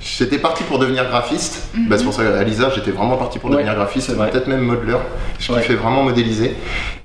J'étais parti pour devenir graphiste. bah, c'est pour ça qu'à Lisa, j'étais vraiment parti pour devenir graphiste, peut-être même modeleur. Je kiffais vraiment modéliser.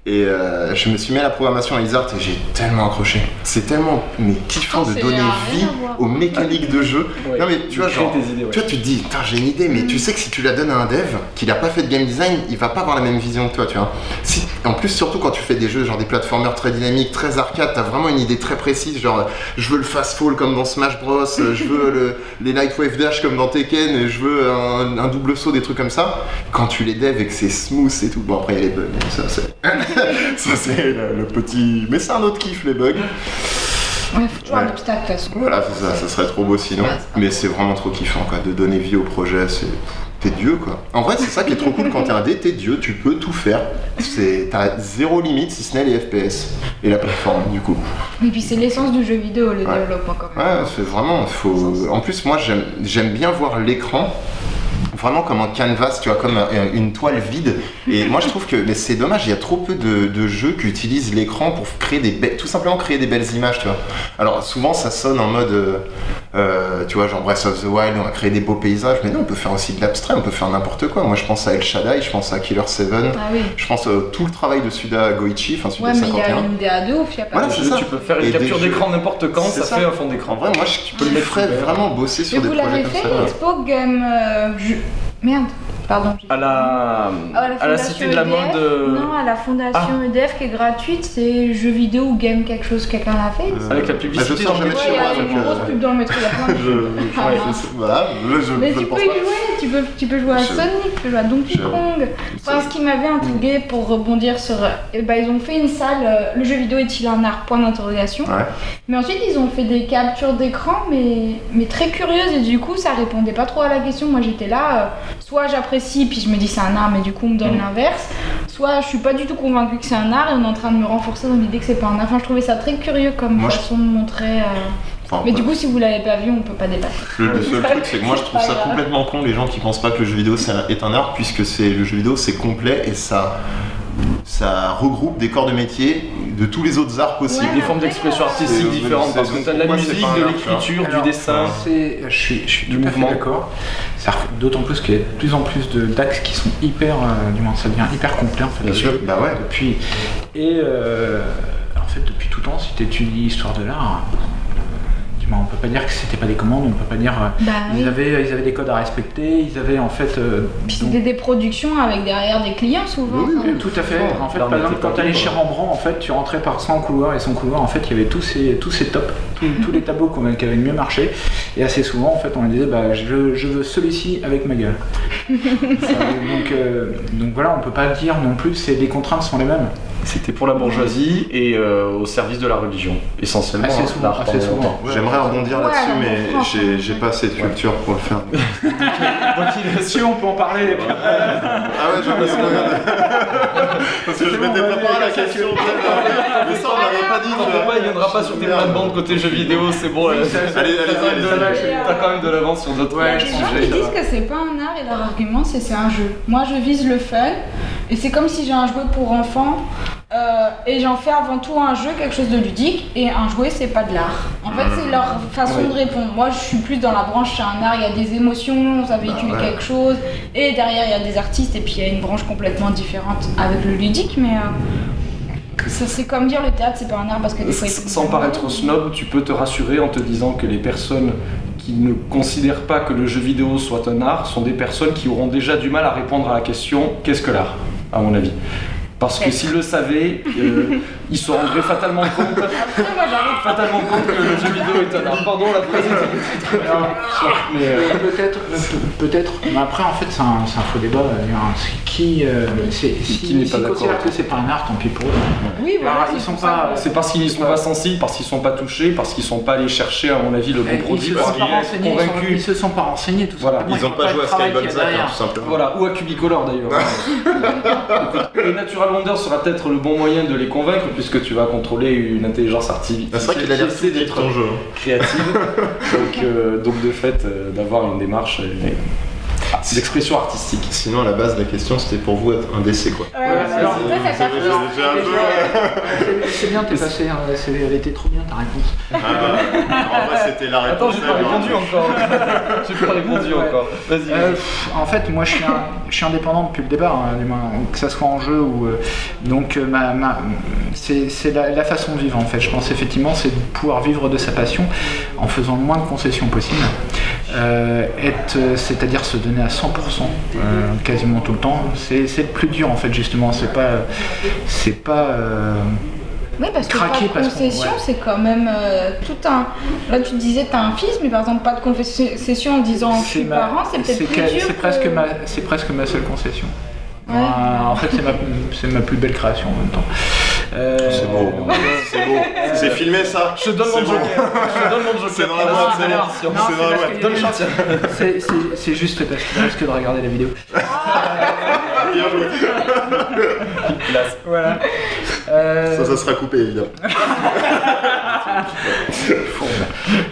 Et euh, je me suis mis à la programmation à Isart et j'ai tellement accroché. C'est tellement mais kiffant de donner vie aux mécaniques de jeu. Non mais tu vois, genre, idées, tu vois, tu te dis, j'ai une idée, mais tu sais que si tu la donnes à un dev qui n'a pas fait de game design, il va pas avoir la même vision que toi, tu vois. Si, en plus, surtout quand tu fais des jeux, genre des platformers très dynamiques, très arcade, t'as vraiment une idée très précise, genre, je veux le fast fall comme dans Smash Bros, je veux le, les Dash comme dans Tekken, je veux un, double saut, des trucs comme ça. Quand tu les devs et que c'est smooth et tout, bon après il y a les bugs, ça c'est. [LAUGHS] ça c'est le, petit. Mais c'est un autre kiff les bugs. Ouais, faut toujours un obstacle de toute façon. Voilà, c'est ça, ça serait trop beau sinon. mais c'est vraiment trop kiffant quoi, de donner vie au projet, c'est. T'es Dieu quoi. En vrai, c'est ça qui est trop cool quand t'es un dé, t'es Dieu, tu peux tout faire. C'est, t'as zéro limite si ce n'est les FPS et la plateforme du coup. Et puis c'est l'essence du jeu vidéo, le développement quand même. Ouais, c'est vraiment. Faut... En plus, moi j'aime bien voir l'écran vraiment comme un canvas, tu vois, comme une toile vide. Et moi, je trouve que mais c'est dommage, il y a trop peu de, jeux qui utilisent l'écran pour créer des tout simplement créer des belles images, tu vois. Alors souvent, ça sonne en mode, euh, euh, tu vois, genre Breath of the Wild, on va créer des beaux paysages, mais non, on peut faire aussi de l'abstrait, on peut faire n'importe quoi. Moi, je pense à El Shaddai, je pense à Killer 7, ah je pense à tout le travail de Suda Goichi, enfin Suda ouais, mais il y a une DA2 ou il a pas voilà, Tu peux faire une capture d'écran n'importe quand, ça, fait un fond d'écran. Vrai, moi, je, tu peux le vraiment bosser sur des projets comme ça. Vous l'avez fait, Expo Game. Euh, Merde. Pardon. À la, à la, cité de la mode. Euh, non, à la fondation ah. EDF qui est gratuite, c'est jeux vidéo ou game quelque chose, quelqu'un l'a fait. Euh, avec la publicité. Ah, je jamais chez moi. Il y a une grosse pub dans le métro, il de je, voilà, je, Mais tu peux y jouer, tu peux, tu peux jouer à Sonic, tu peux jouer à Donkey Kong. Enfin, ce qui m'avait intrigué pour rebondir sur. Eh ben, ils ont fait une salle, euh, le jeu vidéo est-il un art? Point d'interrogation. Mais ensuite, ils ont fait des captures d'écran, mais, mais très curieuses, et du coup, ça répondait pas trop à la question. Moi, j'étais là, soit j'apprécie, puis je me dis c'est un art, mais du coup on me donne mm. l'inverse. Soit je suis pas du tout convaincue que c'est un art et on est en train de me renforcer dans l'idée que c'est pas un art. Enfin, je trouvais ça très curieux comme façon de montrer. Euh, mais du coup, si vous l'avez pas vu, on peut pas débattre. Le, seul truc, c'est que moi je trouve ça complètement con les gens qui pensent pas que le jeu vidéo est un art, puisque c'est le jeu vidéo c'est complet et ça ça regroupe des corps de métier de tous les autres arts possibles. des formes d'expression artistique différentes, parce que tu as de la musique, de l'écriture, du dessin. Je suis, je suis du mouvement. d'accord. D'autant plus qu'il y a de plus en plus d'axes qui sont hyper, euh, du moins ça devient hyper complet en fait. Bien sûr, bah ouais. Depuis, et euh, en fait depuis tout temps, si tu étudies l'histoire de l'art, on peut pas dire que c'était pas des commandes, on peut pas dire. Euh, bah ils, avaient, ils avaient des codes à respecter, ils avaient en fait. Euh, Puis c'était des productions avec derrière des clients souvent. Oui, tout à fait. En fait, par exemple, quand tu allais chez Rembrandt, en fait, tu rentrais par 100 couloirs et son couloir, en fait, il y avait tous ces, tous ces tops, tous, les tableaux qui avaient le mieux marché. Et assez souvent, en fait, on lui disait, bah, je, veux celui-ci avec ma gueule. [LAUGHS] donc, euh, donc voilà, on peut pas dire non plus, c'est les contraintes sont les mêmes. C'était pour la bourgeoisie et euh, au service de la religion, essentiellement. Assez souvent. Assez souvent. J'aimerais rebondir là-dessus, mais j'ai pas cette culture pour le faire. [LAUGHS] si on peut en parler. ah ouais, j'en ai [LAUGHS] Parce que je m'étais préparé la question. mais ça, on m'avait pas dit. Non, pas, il viendra pas sur tes plates-bandes côté jeux vidéo, c'est bon. Allez, allez, T'as quand même de l'avance sur d'autres ouais, Les gens qui disent que c'est pas un art et leur argument c'est c'est un jeu. Moi, je vise le fun et c'est comme si j'ai un jouet pour enfants euh, et j'en fais avant tout un jeu, quelque chose de ludique, et un jouet, c'est pas de l'art. En fait, c'est leur façon de répondre. Moi, je suis plus dans la branche, c'est un art, il y a des émotions, ça véhicule bah, quelque chose, et derrière, il y a des artistes, et puis il y a une branche complètement différente avec le ludique, mais. Euh, c'est comme dire le théâtre, c'est pas un art parce que des fois. Sans paraître snob, tu peux te rassurer en te disant que les personnes qui ne considèrent pas que le jeu vidéo soit un art sont des personnes qui auront déjà du mal à répondre à la question qu'est-ce que l'art, à mon avis. Parce que s'ils le savaient, euh, ils se rendraient fatalement compte, fatalement compte que le jeu vidéo est un art. Pardon, la phrase est mais euh, peut-être, peut-être. Mais après, en fait, c'est un, faux débat. Qui, euh, c'est, si, qui n'est pas d'accord que c'est pas un art, tant pis pour eux. Oui, voilà, ils sont pas. C'est parce qu'ils n'y sont pas sensibles, parce qu'ils sont pas touchés, parce qu'ils sont pas allés chercher, à mon avis, le bon produit. Ils se, sont pas renseignés, ils, se sont pas renseignés, tout voilà. Ils n'ont pas, joué à Skyball tout simplement. Voilà, ou à Cubicolor d'ailleurs. Et Natural Wonder sera peut-être le bon moyen de les convaincre, puisque tu vas contrôler une intelligence artificielle. C'est vrai qu'il a l'air d'être créative. [LAUGHS] donc, euh, donc de fait, euh, d'avoir une démarche. C'est l'expression artistique. Sinon, à la base, la question c'était pour vous être un décès quoi. c'est bien, t'es passé, hein, elle était trop bien ta réponse. Ah bah, en vrai, c'était la réponse. Attends, [LAUGHS] j'ai pas répondu encore. j'ai pas répondu encore. Vas-y. Euh, en fait, moi je suis, je suis indépendant depuis le départ, hein, que ça soit en jeu ou. Euh, donc, euh, ma, ma c'est la, la, façon de vivre en fait. Je pense effectivement, c'est de pouvoir vivre de sa passion en faisant le moins de concessions possible. Être, c'est-à-dire se donner à 100% euh, quasiment tout le temps. C'est le plus dur en fait justement. C'est pas c'est pas euh, oui, parce que pas de concession, c'est quand même euh, tout un. Là, tu disais, tu as un fils, mais par exemple, pas de concession en disant je suis parent, c'est peut-être plus dur. C'est presque, ma, presque ma seule concession. en fait, c'est ma, ma, plus belle création en même temps. Euh, c'est beau. c'est beau. [LAUGHS] C'est filmé ça. Je te donne mon joker. [LAUGHS] Je te donne mon joker. C'est dans la boîte, c'est dans la boîte. C'est juste parce qu'il risque de regarder la vidéo. [LAUGHS] Bien joué. Classe. Voilà. Euh... Ça, ça sera coupé évidemment.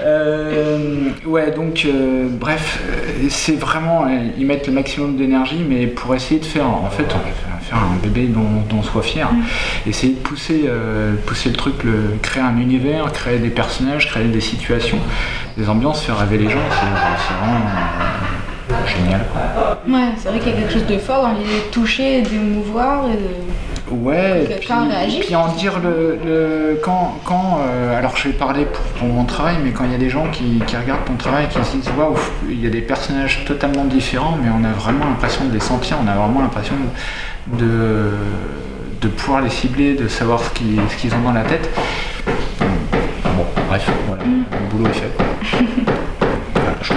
euh, ouais, donc, euh, bref, c'est vraiment, ils mettent le maximum d'énergie, mais pour essayer de faire, en fait, faire un bébé dont, dont on soit fier, mm. essayer de pousser, euh, pousser le truc, le, créer un univers, créer des personnages, créer des situations, des ambiances, faire rêver les gens, c'est vraiment euh, génial. Ouais, c'est vrai qu'il y a quelque chose de fort dans l'idée de toucher, d'émouvoir et de Ouais, et puis, en dire le, quand, quand euh, alors je vais parler pour, mon travail, mais quand il y a des gens qui, regardent ton travail et qui se disent waouh, il y a des personnages totalement différents, mais on a vraiment l'impression de les sentir, on a vraiment l'impression de, de pouvoir les cibler, de savoir ce qu'ils, ce qu'ils ont dans la tête. Bon, bref, voilà, mm. le boulot est fait. [LAUGHS] je,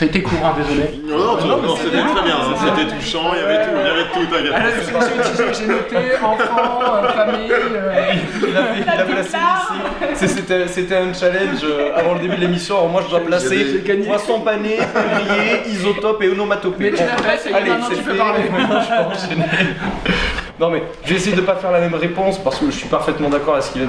ça a été court, hein, désolé. Non, non, non, c'était très bien, c'était touchant, il y avait tout, il y avait tout, t'inquiète. J'ai noté enfant, euh, famille. Euh, il a placé ici. C'était un challenge euh, avant le début de l'émission. Alors moi, je dois placer poisson pané, février, isotope et onomatopée. Mais tu l'as fait, Allez, c'est fait. Maintenant, [LAUGHS] je peux enchaîner. Non mais je vais essayer de ne pas faire la même réponse parce que je suis parfaitement d'accord avec ce qu'il a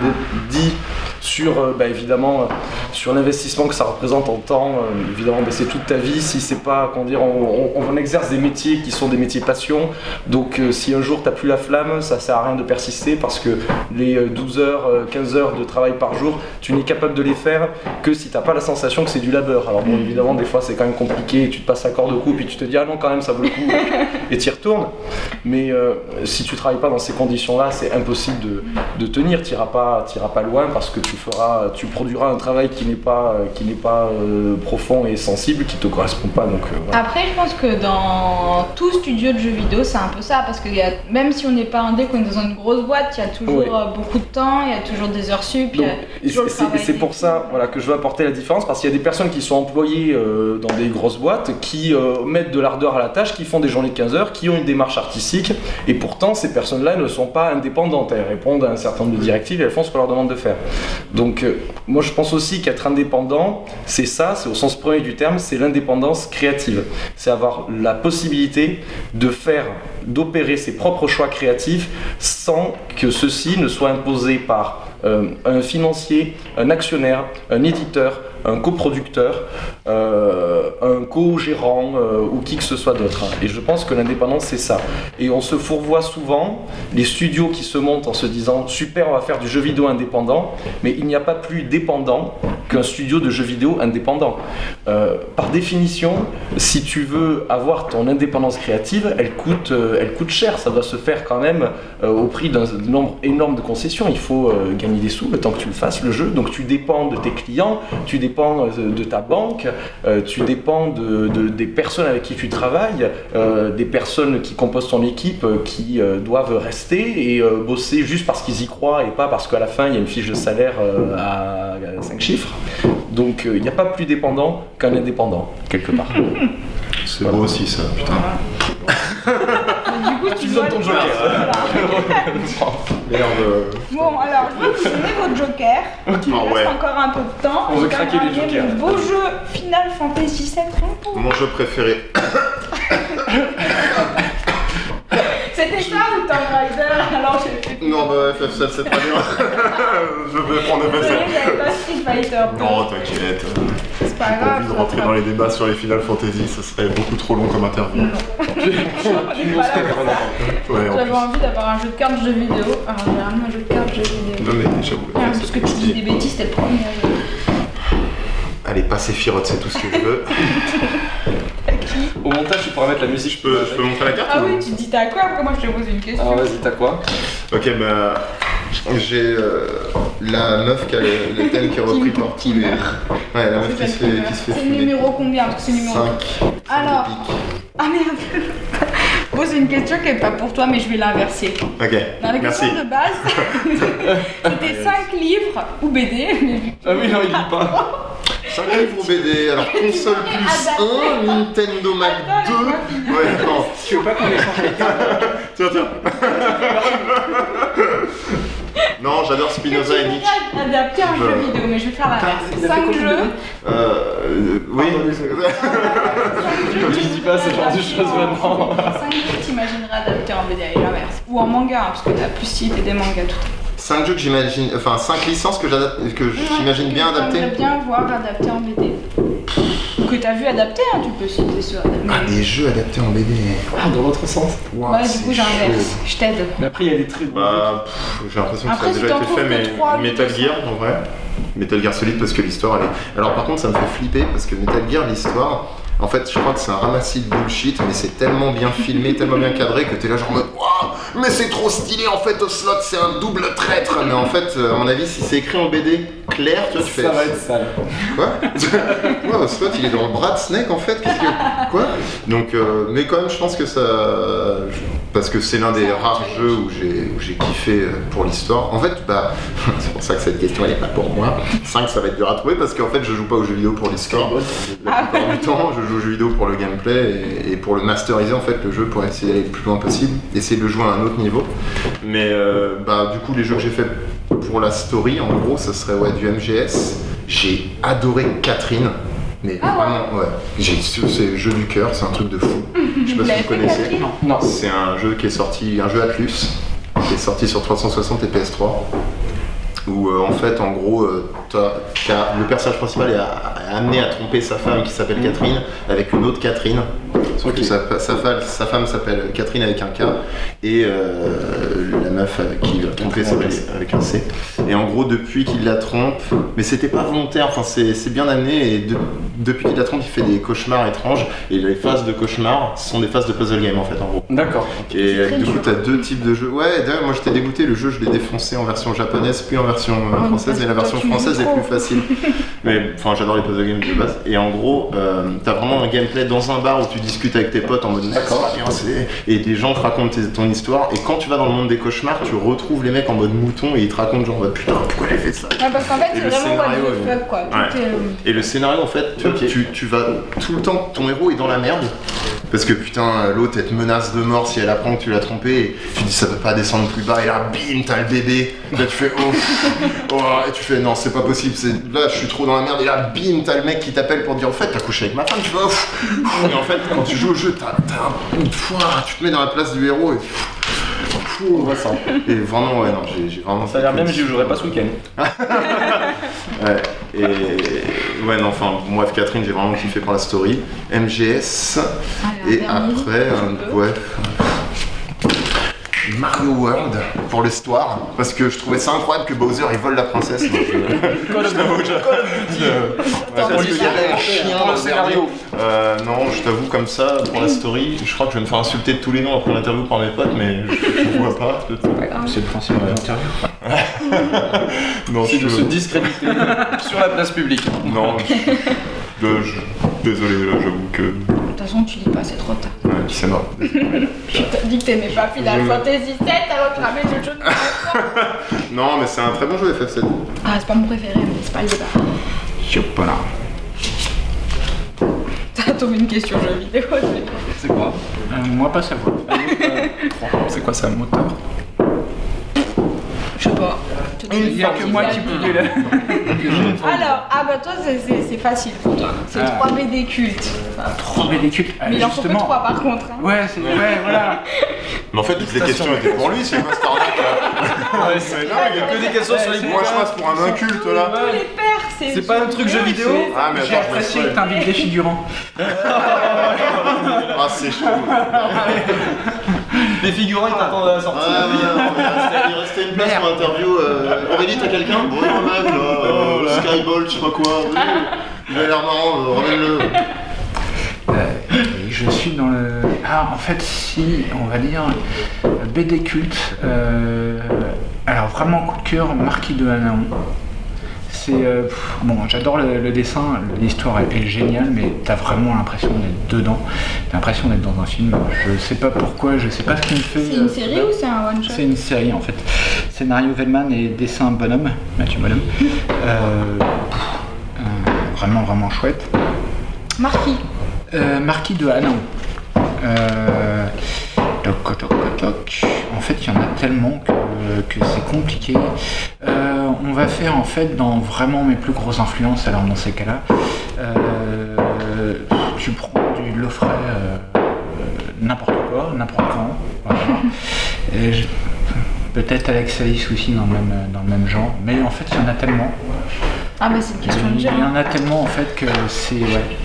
dit sur euh, bah, évidemment euh, sur l'investissement que ça représente en temps. Euh, évidemment, bah, c'est toute ta vie. Si c'est pas, comment dire, on, exerce des métiers qui sont des métiers passion. Donc si un jour tu n'as plus la flamme, ça sert à rien de persister parce que les 12 heures, 15 heures de travail par jour, tu n'es capable de les faire que si tu n'as pas la sensation que c'est du labeur. Alors bon, évidemment, des fois c'est quand même compliqué. Tu te passes à corps de coupe et tu te dis ah non quand même ça vaut le coup et tu y retournes. Mais si tu travailles pas dans ces conditions-là, c'est impossible de, tenir. Tu n'iras pas, pas loin parce que tu feras, tu produiras un travail qui n'est pas, qui n'est pas euh, profond et sensible, qui te correspond pas. Donc euh, après, je pense que dans tout studio de jeux vidéo, c'est un peu ça parce que y a, même si on n'est pas indé, qu'on est dans une grosse boîte, il y a toujours euh, beaucoup de temps, il y a toujours des heures sup. c'est pour ça, voilà, que je veux apporter la différence parce qu'il y a des personnes qui sont employées dans des grosses boîtes, qui mettent de l'ardeur à la tâche, qui font des journées de 15 heures, qui ont une démarche artistique, et pourtant ces personnes-là ne sont pas indépendantes. Elles répondent à un certain nombre de directives et elles font ce qu'on leur demande de faire. Donc, euh, moi, je pense aussi qu'être indépendant, c'est ça, c'est au sens premier du terme, c'est l'indépendance créative. C'est avoir la possibilité de faire, d'opérer ses propres choix créatifs sans que ceux-ci ne soient imposés par euh, un financier, un actionnaire, un éditeur, un coproducteur, euh, un co-gérant euh, ou qui que ce soit d'autre. Et je pense que l'indépendance, c'est ça. Et on se fourvoie souvent, les studios qui se montent en se disant super, on va faire du jeu vidéo indépendant, mais il n'y a pas plus dépendant qu'un studio de jeux vidéo indépendant. Euh, par définition, si tu veux avoir ton indépendance créative, elle coûte, elle coûte cher. Ça doit se faire quand même au prix d'un nombre énorme de concessions. Il faut gagner des sous le temps que tu le fasses, le jeu. Donc tu dépends de tes clients, tu dépends de ta banque, tu dépends de, des personnes avec qui tu travailles, des personnes qui composent ton équipe qui doivent rester et bosser juste parce qu'ils y croient et pas parce qu'à la fin il y a une fiche de salaire à 5 chiffres. Donc il n'y a pas plus dépendant qu'un indépendant, quelque part. C'est beau aussi ça, putain. [LAUGHS] ton joker. Merde. Bon, alors, je vais vous donner votre joker. Il ah reste encore un peu de temps. On veut craquer les jokers. Le beau jeu Final Fantasy VII Mon jeu préféré. [LAUGHS] C'était ça ou Tomb Raider? Alors j'ai Non, bah FF7 c'est pas bien. [LAUGHS] je vais prendre FF7. pas Street Fighter. Non, t'inquiète. C'est pas grave. J'ai envie de rentrer dans les débats sur les Final Fantasy, ça serait beaucoup trop long comme interview. [LAUGHS] J'avais envie d'avoir un jeu de cartes jeu vidéo. Alors j'ai ramené un jeu de cartes jeu vidéo. Non mais j'avoue. parce que tu dis des bêtises, c'était le premier. Allez, pas Sephiroth, c'est tout ce que je veux. [LAUGHS] Au montage, tu pourras mettre la musique. Je peux, je peux montrer la carte Ah oui, tu dis t'as quoi Après, moi, je te pose une question. Ah, vas-y, t'as quoi Ok, bah. J'ai euh, la meuf qui a le, thème qui est repris par tous les. Ouais, la meuf qui se fait, qui se fait C'est le numéro combien Parce que c'est numéro 5. Alors. Ah merde [LAUGHS] Bon, c'est une question qui n'est pas pour toi, mais je vais l'inverser. Ok. Dans la question de base, [LAUGHS] c'était 5 livres ou BD. ah oui, non, il dit pas. 5 livres BD, alors console plus 1, Nintendo Mac 2. Ouais, non. Tu veux pas qu'on échange [LAUGHS] Tiens, tiens. [LAUGHS] Non, j'adore Spinoza et Nietzsche. adapter un jeu vidéo, mais je vais faire la 5 jeux. Euh, oui. 5 [LAUGHS] dis pas ce genre de choses maintenant. 5 jeux que tu imaginerais adapter en BD et l'inverse. Ou en manga, hein, parce que tu as plus cité des mangas tout 5 jeux que j'imagine, enfin 5 licences que j'imagine bien adapter. J'aimerais bien voir adapter en BD. Que t'as vu adapter, hein, tu peux citer sur Ah, des jeux adaptés en BD. Ah, dans l'autre sens. ouais, du coup j'inverse, je t'aide. Mais après, il y a des trucs. Bah, j'ai l'impression que ça a déjà été fait, mais Metal Gear en vrai. Metal Gear Solid parce que l'histoire elle est. Alors par contre, ça me fait flipper parce que Metal Gear, l'histoire en fait, je crois que c'est un ramassis de bullshit, mais c'est tellement bien filmé, [LAUGHS] tellement bien cadré que t'es là genre Waouh, mais c'est trop stylé en fait, au slot, c'est un double traître. Mais en fait, euh, à mon avis, si c'est écrit en BD clair, tu vois, tu fais. Ça va être sale. Quoi [LAUGHS] Ouais, slot, il est dans le bras de Snake en fait. Que... Quoi? Donc, euh, mais quand même, je pense que ça. Parce que c'est l'un des rares jeux où j'ai kiffé euh, pour l'histoire. En fait, bah, [LAUGHS] c'est pour ça que cette question elle est pas pour moi. 5, ça va être dur à trouver parce qu'en fait, je joue pas aux jeux vidéo pour l'histoire. La plupart du temps, je joue aux jeux vidéo pour le gameplay et, pour le masteriser en fait le jeu pour essayer d'aller le plus loin possible, essayer de le jouer à un autre niveau. Mais euh, bah, du coup, les jeux que j'ai fait pour la story, en gros, ça serait ouais, du MGS. J'ai adoré Catherine. Mais ah vraiment, ouais. J'ai c'est jeu du cœur, c'est un truc de fou. Je sais pas si vous connaissez. Non. C'est un jeu qui est sorti, un jeu Atlus, qui est sorti sur 360 et PS3 où euh, en fait en gros euh, le personnage principal est, amené à tromper sa femme qui s'appelle Catherine avec une autre Catherine Sauf que sa, femme s'appelle Catherine avec un K et euh, la meuf qui l'a trompé s'appelle avec un C. Et en gros, depuis qu'il la trompe, mais c'était pas volontaire, enfin c'est bien amené et depuis qu'il la trompe, il fait des cauchemars étranges et les phases de cauchemars sont des phases de puzzle game en fait en gros. D'accord. Et du coup, t'as deux types de jeux. Ouais, d'ailleurs, moi j'étais dégoûté, le jeu je l'ai défoncé en version japonaise puis en version euh, ah, française, mais la version française est plus facile. [LAUGHS] mais enfin, j'adore les puzzle games de base. Et en gros, euh, t'as vraiment un gameplay dans un bar où tu discutes avec tes potes en mode d'accord et des gens te racontent ton histoire. Et quand tu vas dans le monde des cauchemars tu retrouves les mecs en mode mouton et ils te racontent genre bah, putain pourquoi elle a fait ça? Parce qu'en fait c'est vraiment scénario, what quoi. Et le scénario en fait tu, tu, vas tout le temps ton héros est dans la merde parce que putain l'autre elle te menace de mort si elle apprend que tu l'as trompé et tu dis ça peut pas descendre plus bas et là bim t'as le bébé là tu fais oh, oh et tu fais non c'est pas possible là je suis trop dans la merde et là bim t'as le mec qui t'appelle pour dire en fait t'as couché avec ma femme tu vois et en fait quand tu joues au jeu t'as une fois, tu te mets dans la place du héros et. On voit ça. Et vraiment, ouais, non, j'ai vraiment. Ça a l'air même, j'y jouerai pas ce week-end. [LAUGHS] ouais, et. Ouais, non, enfin, moi, Catherine, j'ai vraiment kiffé par la story. MGS, et après, euh, ouais. Mario World pour l'histoire parce que je trouvais ça incroyable que Bowser il vole la princesse. [LAUGHS] Donc, je... Call of Duty. parce qu'il y avait un chien dans le scénario. Euh, non, je t'avoue comme ça pour la story, je crois que je vais me faire insulter de tous les noms après l'interview par mes potes, mais je, ne vois pas. C'est le principe de l'interview. [LAUGHS] non, c'est de se discréditer sur la place publique. Non, je... désolé, là, j'avoue que. De toute façon, tu lis pas, c'est trop tard. Ouais, c'est mort. [LAUGHS] je t'ai dit que t'aimais pas Final Fantasy 7 alors que ramènes le jeu de [LAUGHS] Non, mais c'est un très bon jeu FF7. Ah, c'est pas mon préféré, mais c'est pas le débat. Chopala. [LAUGHS] T'as tombé une question jeu vidéo, C'est quoi euh, Moi, pas savoir. c'est quoi, c'est un moteur? Je sais pas. Il n'y a que moi qui pouvais là. [LAUGHS] Alors, ah bah toi c'est facile pour toi. C'est 3 ah. BD cultes. 3 BD cultes Mais il en faut que 3 par contre. Hein. Ouais, c'est ouais, voilà. Mais en fait, toutes les questions étaient pour lui, c'est quoi cette arnaque c'est dingue. Il y a que des questions sur les Moi je passe pour un inculte là. les pères, c'est. C'est pas un truc jeu vidéo Ah, mais J'ai apprécié que t'invites des figurants. Ah, c'est chaud. [LAUGHS] Les figurants ils t'attendent à la sortie. Ah, il restait une place pour l'interview. Euh, Aurélie, t'as quelqu'un Bon, un mec là, euh, Skyball, je sais pas quoi. [LAUGHS] Il a l'air marrant, euh, remets-le. je suis dans le. Ah, en fait, si, on va dire BD culte. alors, vraiment coup de cœur, Marquis de Hanaon. C'est euh, bon, j'adore le, dessin, l'histoire est, géniale, mais t'as vraiment l'impression d'être dedans, t'as l'impression d'être dans un film. Je sais pas pourquoi, je sais pas ce qui me fait. C'est une euh, série ou c'est un one shot C'est une série en fait. Scénario Vellman et dessin Bonhomme, Mathieu Bonhomme. [LAUGHS] Euh, vraiment vraiment chouette. Marquis. Marquis de Hanan. toc, toc, toc. En fait, il y en a tellement que, que c'est compliqué on va faire en fait dans vraiment mes plus grosses influences, alors dans ces cas-là, euh, tu prends du Lofray, euh, n'importe quoi, n'importe quand. [LAUGHS] Peut-être Alex Alice aussi dans le, même, dans le même genre, mais en fait il y en a tellement. Ah mais c'est une question de Il y en a tellement en fait que c'est... Ouais.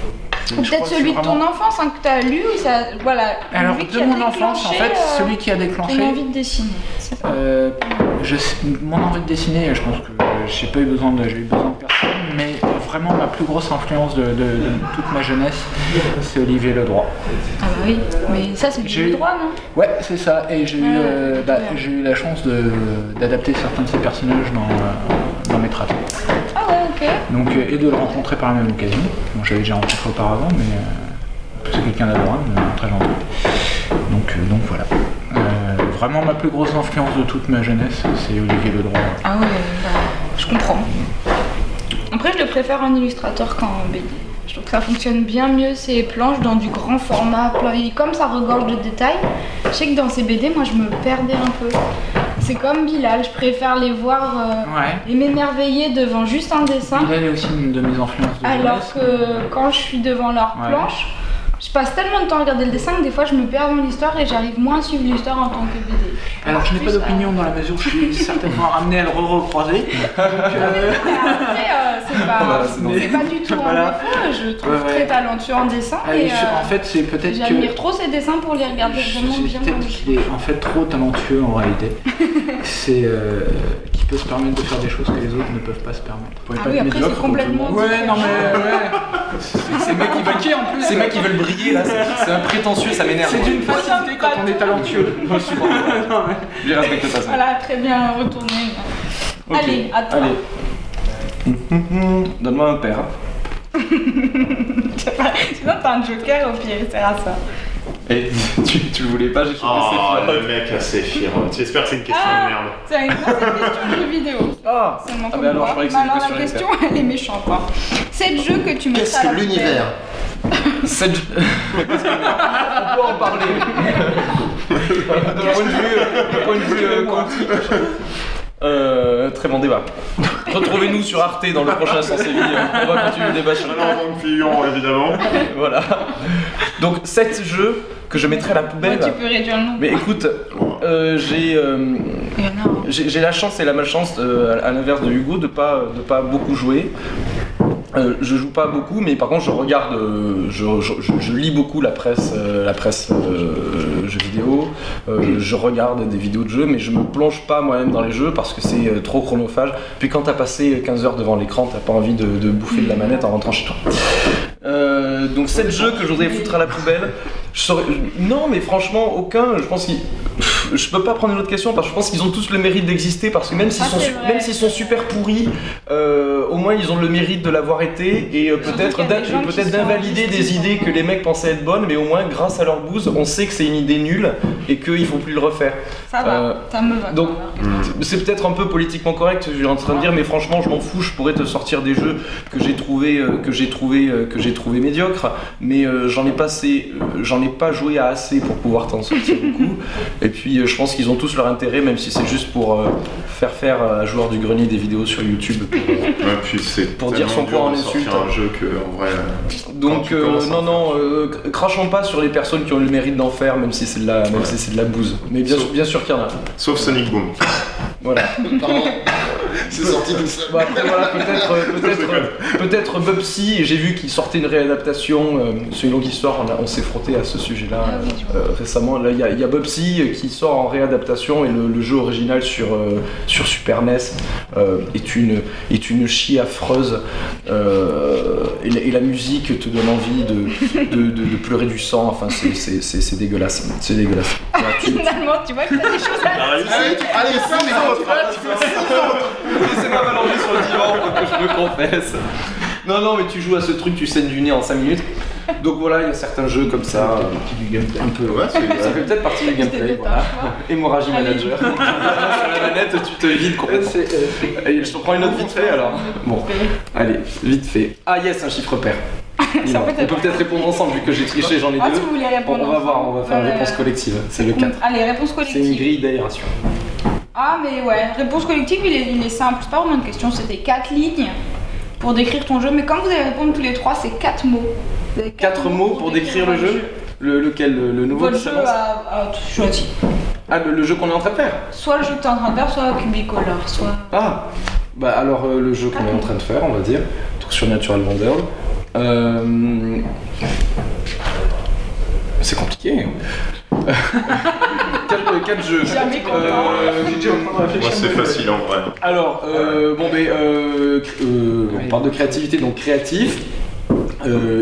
Peut-être celui de ton enfance hein, que tu as lu ou ça. Voilà. Alors, de mon enfance, en fait, euh, celui qui a déclenché. Ton envie de dessiner. Euh, je, mon envie de dessiner, je pense que j'ai pas eu besoin de, j'ai eu besoin de personne, mais vraiment ma plus grosse influence de, toute ma jeunesse, c'est Olivier Ledroit. Ah bah oui, mais ça c'est du droit, non? Ouais, c'est ça. Et j'ai eu, euh, bah, j'ai eu la chance d'adapter certains de ces personnages dans, dans mes travaux. Donc, euh, et de le rencontrer par la même occasion. Bon, j'avais déjà rencontré auparavant, mais euh, c'est quelqu'un d'adorable, très gentil. Donc, donc voilà vraiment ma plus grosse influence de toute ma jeunesse, c'est Olivier Ledroit. Ah ouais, bah, je comprends. Après, je le préfère en illustrateur qu'en BD. Je trouve que ça fonctionne bien mieux ces planches dans du grand format. comme ça regorge de détails, je sais que dans ces BD, moi je me perdais un peu. C'est comme Bilal, je préfère les voir euh, et m'émerveiller devant juste un dessin. Bilal est aussi une de mes influences. alors que quand je suis devant leur planche, passe tellement de temps à regarder le dessin que des fois je me perds dans l'histoire et j'arrive moins à suivre l'histoire en tant que BD. Alors je n'ai pas d'opinion dans la mesure où je suis certainement ramené à le re-recroiser. [LAUGHS] Euh, euh, c'est pas, pas, du tout [LAUGHS] un défaut, je trouve très talentueux en dessin. Ah, et, en fait, c'est peut-être J'admire trop ses dessins pour les regarder vraiment bien. Peut-être qu'il est en fait trop talentueux en réalité. [LAUGHS] c'est euh, qui peut se permettre de faire des choses que les autres ne peuvent pas se permettre. Ah oui, après c'est complètement. Ouais, non mais ouais. Ces mecs qui veulent en plus. Ces mecs qui veulent briller là, c'est un prétentieux, ça m'énerve. C'est d'une facilité quand on est talentueux. Je suis [LAUGHS] Je respecte pas ça. Voilà, très bien retourné. Allez, à toi. Allez. Donne-moi un père. [LAUGHS] Sinon, t'as un joker au pire, c'est à ça. Et tu, tu le voulais pas, j'ai Oh, le mec assez fier. J'espère que c'est une question ah, de merde. C'est une, question de vidéo. Ah, ah mais alors, je croyais que une question la question, elle est méchante. Hein. C'est le jeu que tu mets Qu'est-ce que l'univers C'est On peut en parler. D'un point de vue, point de vue euh, quantique. Euh, très bon débat. [LAUGHS] Retrouvez-nous sur Arte dans le prochain Sans Séville. On va continuer le débat sur le figurant, évidemment. [LAUGHS] voilà. Donc, 7 jeux que je mettrai à la poubelle. tu peux réduire le nom. Mais écoute, euh, euh, j'ai j'ai la chance et la malchance, à l'inverse de Hugo, de pas, de pas beaucoup jouer. Euh, je joue pas beaucoup, mais par contre je regarde, euh, je, lis beaucoup la presse, euh, la presse jeux vidéo. je regarde des vidéos de jeux, mais je me plonge pas moi-même dans les jeux parce que c'est trop chronophage. Puis quand t'as passé 15 heures devant l'écran, t'as pas envie de, bouffer de la manette en rentrant chez toi. donc 7 jeux que je voudrais foutre à la poubelle. Non, mais franchement, aucun. Je pense qu'il je peux pas prendre une autre question parce que je pense qu'ils ont tous le mérite d'exister parce que même s'ils sont, même s'ils sont super pourris, euh, au moins ils ont le mérite de l'avoir été et euh, peut-être peut-être d'invalider des idées que les mecs pensaient être bonnes, mais au moins grâce à leur bouse, on sait que c'est une idée nulle et qu'il faut plus le refaire. Ça va, euh, ça me va. Donc c'est peut-être un peu politiquement correct, je suis en train de dire, mais franchement je m'en fous, je pourrais te sortir des jeux que j'ai trouvé que j'ai trouvé que j'ai trouvé médiocres, mais j'en ai pas j'en ai pas joué à assez pour pouvoir t'en sortir beaucoup. [LAUGHS] Et puis euh, je pense qu'ils ont tous leur intérêt, même si c'est juste pour euh, faire faire à joueur du grenier des vidéos sur YouTube. [LAUGHS] Pour, dire son point en insulte. un jeu que, en vrai, Donc, euh, non, non, crachons pas sur les personnes qui ont le mérite d'en faire, même si c'est de, la, même si c'est de la bouse. Mais bien, sûr, bien sûr qu'il y en a. Sauf Sonic Boom. Voilà. [LAUGHS] c'est sorti tout après, voilà, peut-être, [LAUGHS] peut-être, peut-être Bubsy, j'ai vu qu'il sortait une réadaptation. c'est une longue histoire, on, s'est frotté à ce sujet-là ah récemment. Là, il y a, y a Bubsy qui sort en réadaptation et le, jeu original sur, euh, sur Super NES euh, est, une, est une chie affreuse euh, et, la, musique te donne envie de, de, pleurer du sang, enfin c'est dégueulasse. C'est dégueulasse. [LAUGHS] Finalement, tu vois que t'as des choses à Allez, allez, ça, Laissez-moi m'allonger sur le divan pour que je me confesse. Non, non, mais tu joues à ce truc, tu saignes du nez en 5 minutes. Donc voilà, il y a certains jeux comme ça, un peu. Ouais, ça fait peut-être partie du gameplay. Voilà. Hémorragie manager. Sur la manette, tu te vides complètement. Euh, je te prends une autre vite fait alors. Bon, allez, vite fait. Ah yes, un chiffre pair. [LAUGHS] on peut peut-être répondre ensemble vu que j'ai triché, j'en ai ah, deux. on va voir, on va faire une réponse collective. C'est le 4. Allez, réponse collective. C'est une grille d'aération. Ah, mais ouais, réponse collective, il est, il est simple. C'est pas vraiment une question, c'était 4 lignes pour décrire ton jeu. Mais quand vous allez répondre tous les trois, c'est 4 mots. 4 mots pour décrire le jeu le, Lequel le, nouveau Votre jeu choisi. Ah, le, jeu qu'on est en train de faire Soit le jeu que tu es en train de faire, soit Cubicolor, soit. Ah Bah alors euh, le jeu qu'on est en train de faire, on va dire, sur Natural Wonder. Euh... C'est compliqué. [LAUGHS] quel, jeu Jamais euh, c'est facile en vrai. Alors, euh, bon, mais euh, euh, on parle de créativité, donc créatif.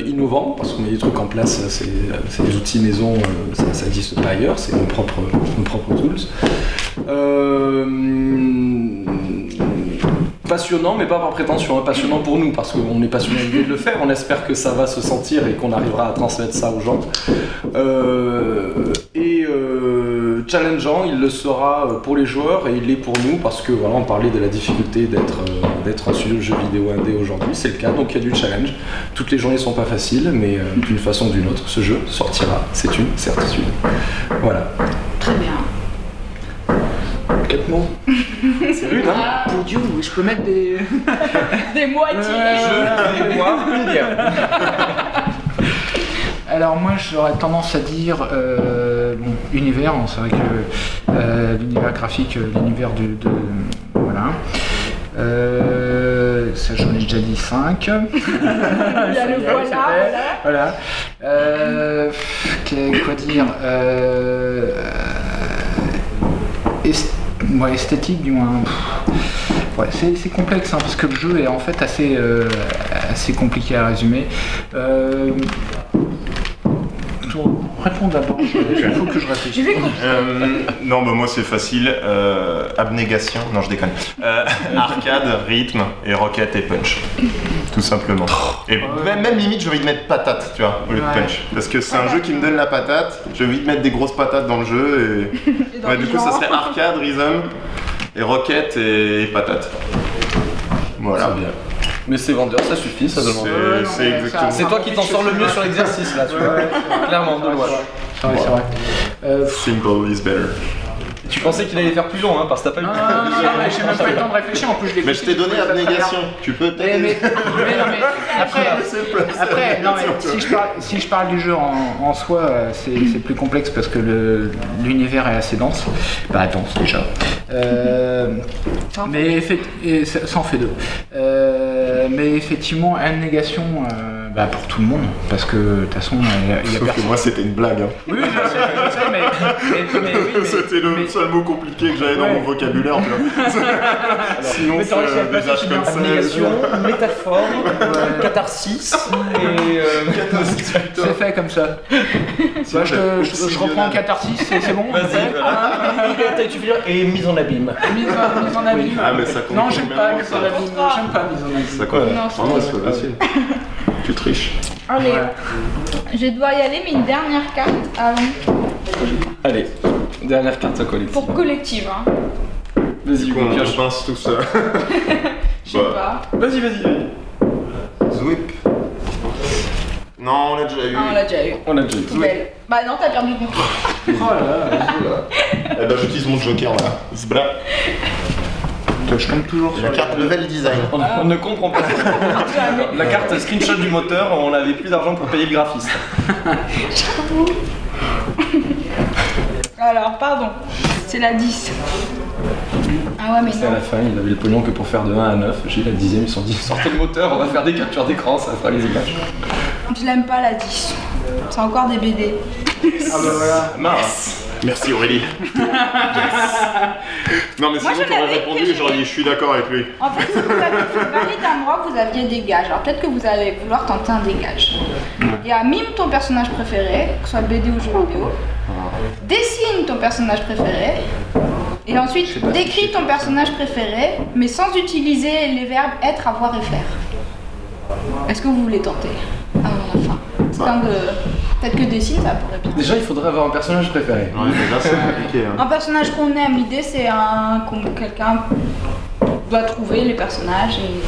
innovant, parce qu'on met des trucs en place, c'est des outils maison, ça n'existe pas ailleurs, c'est nos propres, nos propres tools passionnant, mais pas par prétention, hein, passionnant pour nous, parce qu'on est passionné de le faire, on espère que ça va se sentir et qu'on arrivera à transmettre ça aux gens. Euh, et euh, challengeant, il le sera euh, pour les joueurs et il l'est pour nous, parce que voilà, on parlait de la difficulté d'être d'être un studio de jeu vidéo indé aujourd'hui, c'est le cas, donc il y a du challenge. Toutes les journées sont pas faciles, mais d'une façon ou d'une autre, ce jeu sortira, c'est une certitude. Voilà. Très bien. Quatre mots. [LAUGHS] C'est rude, hein ah. Pour Dieu, je peux mettre des. [LAUGHS] des moitiés. Je des mois, Alors moi j'aurais tendance à dire euh, univers, c'est vrai que euh, l'univers graphique, euh, l'univers de, de, voilà. ça j'en ai déjà dit 5. [LAUGHS] Il y a le voilà. Voilà. quoi dire ouais, esthétique du moins. Ouais, c'est complexe hein, parce que le jeu est en fait assez, euh, assez compliqué à résumer. Euh, réponds d'abord, [LAUGHS] il faut que je réfléchisse. Euh, non, bah moi c'est facile. abnégation, non je déconne. arcade, rythme et rocket et punch. Tout simplement. Et même, limite, j'ai envie de mettre patate, tu vois, au lieu de punch. Parce que c'est un jeu qui me donne la patate. J'ai envie de mettre des grosses patates dans le jeu. Et, du coup, ça serait arcade, rhythm, et rocket et, patate. Voilà. bien. Mais c'est vendeur, ça suffit, ça demande. C'est exactement. C'est toi qui t'en sors le mieux sur l'exercice là, tu vois. Clairement, de loi. C'est vrai, c'est vrai. Simple is better. Tu pensais qu'il allait faire plus long, hein, parce que t'as pas eu Non, non, non, non, mais j'ai même pas eu le temps de réfléchir. En plus, je l'ai Mais je t'ai donné abnégation. Tu peux Mais, peut-être. mais, mais non, mais [LAUGHS] après, après non, mais si, je parle, si je parle du jeu en, en soi, c'est plus complexe parce que l'univers est assez dense. Bah, dense déjà. Euh, mais et ça, ça en fait deux. Euh, mais effectivement, abnégation euh, bah, pour tout le monde parce que de toute façon, il y a, il y a Sauf que moi c'était une blague. hein. Oui, je sais, je sais, mais, mais- mais oui, mais- C'était le mais- seul mot compliqué que j'avais dans mon vocabulaire. [LAUGHS] Sinon, c'est euh, des âges comme ça. Abnégation, métaphore, [LAUGHS] catharsis et. euh, C'est fait comme ça. [LAUGHS] Je, je- je reprends catharsis, c'est c'est bon Vas-y, voilà. Et mise en abîme. Mise en, mise en abîme. Ah, mais ça compte non, j'aime pas mise en ça. abîme. J'aime pas mise en abîme. Ça quoi Non, c'est bon. c'est pas facile. Tu triches. Allez, Ouais. je devoir y aller, mais une dernière carte avant Allez, dernière carte à collectif. pour collective. Hein. Vas-y, Hugo, on pioche. pince tout ça. [LAUGHS] [LAUGHS] Je sais Bah. pas. Vas-y, vas-y. Zwip. Non, on l'a déjà eu. Ah, on l'a déjà eu. On a déjà eu. Poubelle. Bah non, t'as perdu ton. Oh là là. [LAUGHS] Eh ben, j'utilise mon joker là. Zbra. Je tombe toujours sur La carte level design. On, on ne comprend pas. [LAUGHS] La carte screenshot du moteur, on n'avait plus d'argent pour payer le graphiste. Alors, pardon. C'est la 10. Ah ouais, mais C'est à la fin, il avait le pognon que pour faire de 1 à 9. J'ai la dixième, ils se sont dit sortez le moteur, on va faire des captures d'écran, ça fera les images. Je l'aime pas la 10. C'est encore des BD. Ah bah voilà. Mince Merci Aurélie. [LAUGHS] non mais Moi, sinon je t'aurais répondu, j'aurais dit je suis d'accord avec lui. En fait, si vous avez fait valide un mois, vous aviez des gages. Alors peut-être que vous allez vouloir tenter un dégage. Il y a mime ton personnage préféré, que ce soit BD ou jeu vidéo. Dessine ton personnage préféré. Et ensuite, décris ton personnage préféré, mais sans utiliser les verbes être, avoir et faire. Est-ce que vous voulez tenter? Avant la fin C'est un de... Peut-être que dessine, ça pourrait bien. Déjà, il faudrait avoir un personnage préféré. Ouais mais là c'est [LAUGHS] compliqué. Hein. Un personnage qu'on aime, l'idée c'est un quelqu'un doit trouver les personnages et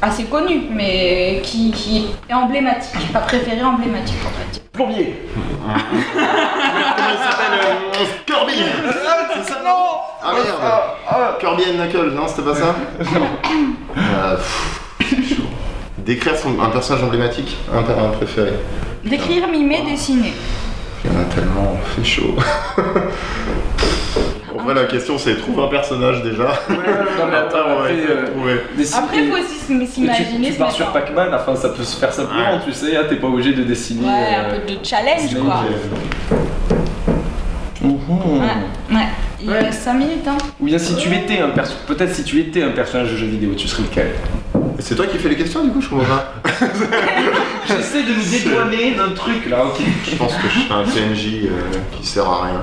assez connu, mais qui, qui est emblématique, pas préféré, emblématique va dire. Plombier Comment il s'appelle euh, Kirby C'est ça non Ah merde Kirby and Knuckles, non c'était pas ça Euh, pff, c'est chaud. Décrire son- un personnage emblématique, un, un préféré. Décrire, mimer, dessiner. Il y en a tellement, c'est chaud. [LAUGHS] En vrai la question c'est trouver un personnage déjà. Non, mais [LAUGHS] attends, on va après, essayer de euh, Après, il faut aussi s'imaginer. tu, tu pars sur Pac-Man, enfin ça peut se faire simplement, Ouais. tu sais, hein, t'es pas obligé de dessiner. Ouais, euh, un peu de challenge quoi. Mhm. Ouais, ouais. Il Ouais. reste 5 minutes hein. Ou bien si tu étais un perso- peut-être si tu étais un personnage de jeu vidéo, tu serais lequel? C'est toi qui fais les questions du coup, je comprends pas. [LAUGHS] J'essaie de nous dédouaner d'un truc là, ok. Je pense que je suis un PNJ euh, qui sert à rien.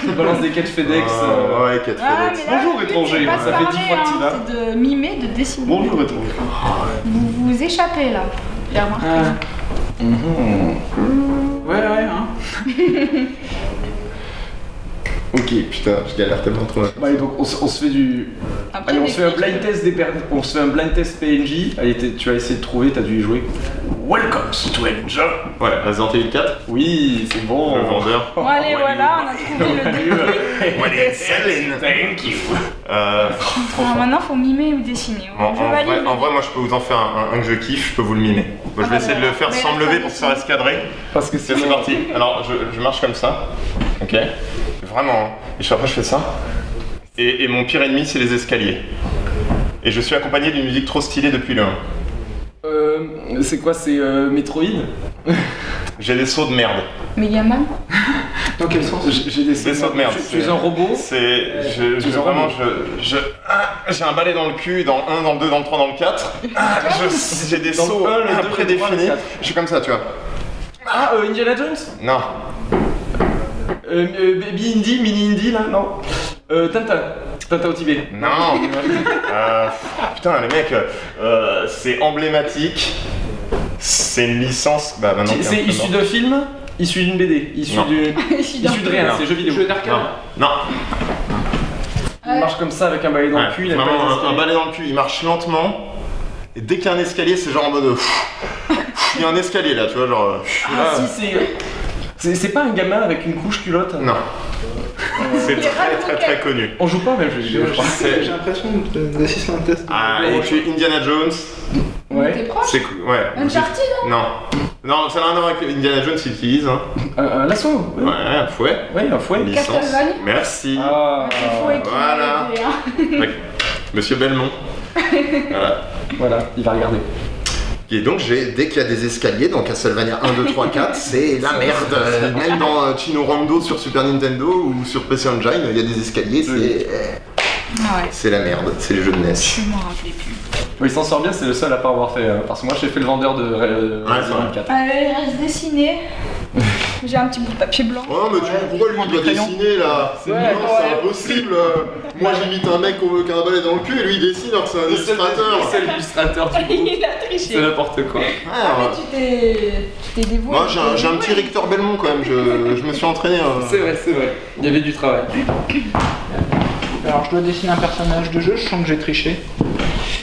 Tu balances des quêtes FedEx. Ah, euh, ouais, quête Ah, FedEx. là, Bonjour, étranger, pas ça fait parler, dix fois que tu hein, vas. C'est de mimer, de dessiner. Bonjour étranger. Vous vous échappez là. J'ai remarqué. Ah. Mhm. Ouais, ouais, hein. [LAUGHS] Ok, putain, je galère tellement trop. là. Allez donc on, se- on se fait du. Après, Allez on se fait un blind test des per- on se fait un blind test PNJ. Allez t'es- tu vas essayer de trouver, t'as dû y jouer. Welcome to Enjoy. Ouais, Resident Evil 4, Oui, c'est bon. le vendeur. Bon, allez, voilà, on a trouvé le déclic. What is selling Thank you. Euh, Alors maintenant, faut mimer ou dessiner. en, je en valide. vrai, en vrai, moi je peux vous en faire un, un- un que je kiffe, je peux vous le mimer. Je Ah vais bah essayer de le faire Mais sans me lever pour que ça reste cadré. Parce que C'est parti. Alors, je, je marche comme ça. Ok Vraiment. hein. Et je- après, je fais ça. Et, et mon pire ennemi, c'est les escaliers. Et je suis accompagné d'une musique trop stylée depuis le 1. Euh, c'est quoi C'est euh, Metroid? [LAUGHS] J'ai des sauts de merde. Megaman Dans quel sens? J'ai des Des sauts de merde. Tu, tu es un robot? C'est. Je, vraiment, je. je ah, j'ai un balai dans le cul, dans le 1, dans le 2, dans le 3, dans le 4. Ah, j'ai des Dans le sauts 1, le 2, le 3, le prédéfinis. 4. Je suis comme ça, tu vois. Ah, euh, Indiana Jones? Non. Euh, euh, Baby Indy, Mini Indy là Non. Euh, Tintin. Tintin au Tibet. Non. Euh, putain, les mecs, euh, c'est emblématique. C'est une licence. Bah, maintenant. C'est c'est issu d'un film? Issu d'une BD Issu Non. [LAUGHS] du- issu de rien, c'est jeu vidéo. Jeu d'arcade Non. Non. Il marche comme ça avec un balai dans Ouais, le cul, il a pas vraiment, les un, un escaliers. balai dans le cul, il marche lentement. Et dès qu'il y a un escalier, c'est genre en mode. Il y a un escalier là, tu vois, genre. Ah là. si, c'est. C'est- pas un gamin avec une couche culotte Non. C'est très très très connu. On joue pas même jeu vidéo, je crois. J'ai l'impression d'assister à un test. Ah, et puis Indiana Jones. Ouais. T'es proche C'est cool, ouais. Uncharted hein Non. Non, ça n'a rien à voir avec Indiana Jones, il utilise. Hein. Un, un lasso Ouais, un fouet. Ouais, un fouet. Licence. Castlevania Merci. Ah, Voilà. Monsieur Belmont. [LAUGHS] voilà. voilà, il va regarder. Et donc, j'ai, dès qu'il y a des escaliers dans Castlevania 1, 2, 3, 4, c'est la merde. Euh, Même dans euh, Chino Rondo sur Super Nintendo ou sur PC Engine, il y a des escaliers, c'est. Ah ouais. C'est la merde, c'est les jeux de NES. Je m'en rappelais plus. Oui, il s'en sort bien, c'est le seul à pas avoir fait. parce que moi, j'ai fait le vendeur de euh, Ouais, Resident vrai. Evil 4. Allez, il reste dessiné. J'ai un petit bout de papier blanc. Oh, mais tu, pourquoi lui il doit dessiner là C'est Ouais, non, c'est ouais. impossible. Moi j'imite un mec au qu'un balai dans le cul et lui il dessine alors que c'est un illustrateur. C'est l'illustrateur du [LAUGHS] il a C'est triché. n'importe quoi. Ah, Ah, ouais. mais tu t'es. Dévoué. Moi j'ai un, petit. Victor Belmont quand même, je, je me suis entraîné. euh. C'est vrai, c'est vrai. Il y avait du travail. Alors je dois dessiner un personnage de jeu, je sens que j'ai triché.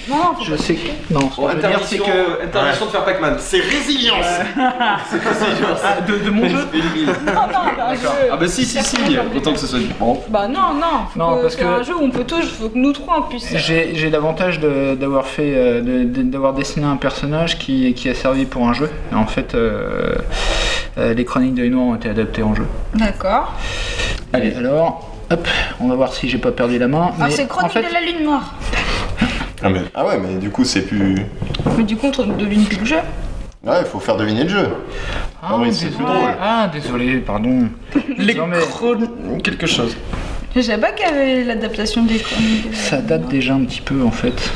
Non, non, Je sais que. Non, ce que je veux dire, c'est interdiction, que. interdiction de faire Pac-Man. C'est résilience [LAUGHS] Ah, de, de mon jeu [LAUGHS] Non, non, bah. Ah bah si, si, si, autant que ce soit du bon. Bah non, non. Faut Non, que- parce c'est que- un jeu où on peut tous, faut que nous trois en puisse. J'ai j'ai l'avantage de- d'avoir fait, euh, de- de- d'avoir dessiné un personnage qui, qui a servi pour un jeu. Et en fait, euh, euh, les chroniques de Noir ont été adaptées en jeu. D'accord. Allez, alors, hop, on va voir si j'ai pas perdu la main. Alors mais Ah, c'est Chronique en fait, de la Lune Noire. Ah, mais- ah ouais, mais du coup c'est plus. Mais du coup, on devine plus le jeu. Ouais, il faut faire deviner le jeu. Ah, oui, c'est plus drôle. Ah, désolé, pardon. Les Non, mais- chron- quelque chose. Je savais pas qu'il y avait l'adaptation des chroniques. Ça date déjà un petit peu en fait.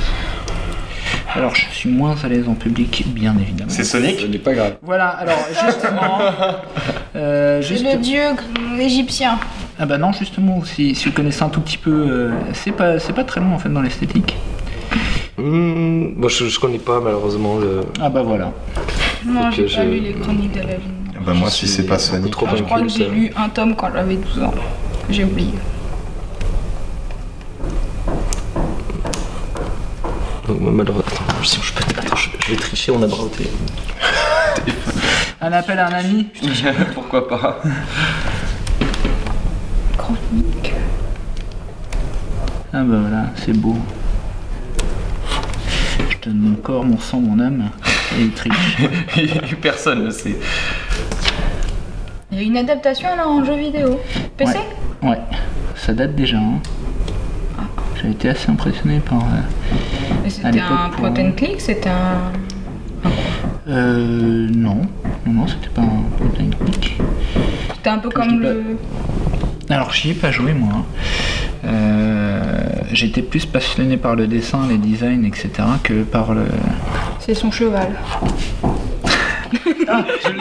Alors, je suis moins à l'aise en public, bien évidemment. C'est Sonic Ce n'est pas grave. Voilà, alors justement. [LAUGHS] euh, C'est juste- le dieu égyptien. Ah bah non, justement, si, si vous connaissez un tout petit peu, euh, c'est pas, c'est pas très loin en fait dans l'esthétique. Mmh, moi je, je connais pas malheureusement le. Ah bah voilà. Non, j'ai que pas je- lu les chroniques de la Lune Noire. Bah, moi Je si c'est pas Sonic. trop Enfin, je crois que j'ai lu un tome quand j'avais 12 ans. J'ai oublié. Moi, malheureusement. Si je, peux... Attends, je, je vais tricher, on a droit au. [LAUGHS] Un appel à un ami? [LAUGHS] Pourquoi pas Chronique. Ah bah voilà, c'est beau. Je donne mon corps, mon sang, mon âme, et il triche. [LAUGHS] Personne ne sait. Il y a une adaptation alors en jeu vidéo. PC Ouais, ouais. ça date déjà. Hein. J'ai été assez impressionné par... euh, c'était un pour- point and click, c'était un. Euh... Non, non, non, c'était pas un point and click. C'était un peu comme dis pas- le. Alors j'y ai pas joué moi. hein. Euh, J'étais plus passionné par le dessin, les designs, etc. que par le... C'est son cheval.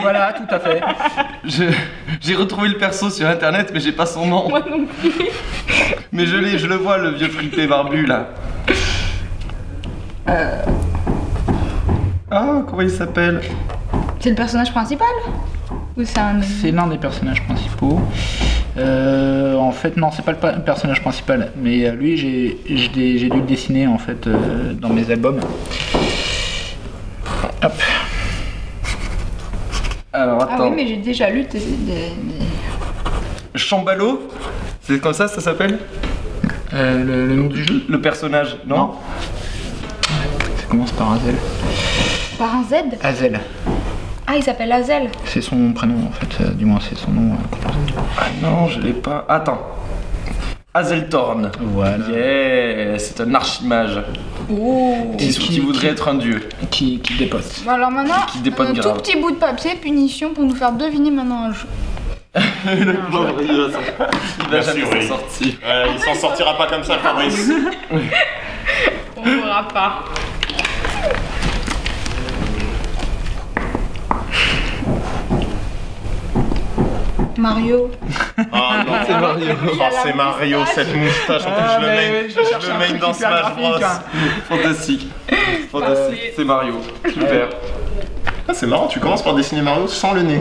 voilà, tout à fait. Je- J'ai retrouvé le perso sur internet, mais j'ai pas son nom. Moi non plus. Mais je l'ai, je le vois, le vieux fripé barbu là. Ah, comment il s'appelle? C'est le personnage principal? Ou c'est un. C'est l'un des personnages principaux. Euh, en fait, non, c'est pas le personnage principal, mais euh, lui, j'ai dû le dessiner en fait euh, dans mes albums. Hop. Alors Ah attends. oui, mais j'ai déjà lu des- des- Chambalo C'est comme ça, ça s'appelle? Euh, le, le nom du jeu? Le personnage, non, Non. Ça commence par Azel. Par un Z? Azel. Ah, il s'appelle Azel. C'est son prénom en fait, euh, du moins c'est son nom. euh. Ah non, je l'ai pas. Attends. Azeltorn. Voilà. Yeah, c'est un archimage Oh qui, qui- qui voudrait qui- être un dieu. Qui, qui dépote. Bon, alors maintenant, Qui dépote un tout petit bout de papier, punition, pour nous faire deviner maintenant un jeu. Le pauvre, il va il jamais sûr, s'en oui. sortir. Ouais, il s'en sortira pas comme ça, Fabrice. [LAUGHS] On verra pas. Mario. [LAUGHS] Ah non, C'est Mario. Oh, c'est Mario, cette moustache. En plus, je le mets, je le mets dans Smash Bros. Fantastique. [LAUGHS] Fantastique. C'est Mario. Super. Ah, c'est marrant, tu commences par dessiner Mario sans le nez.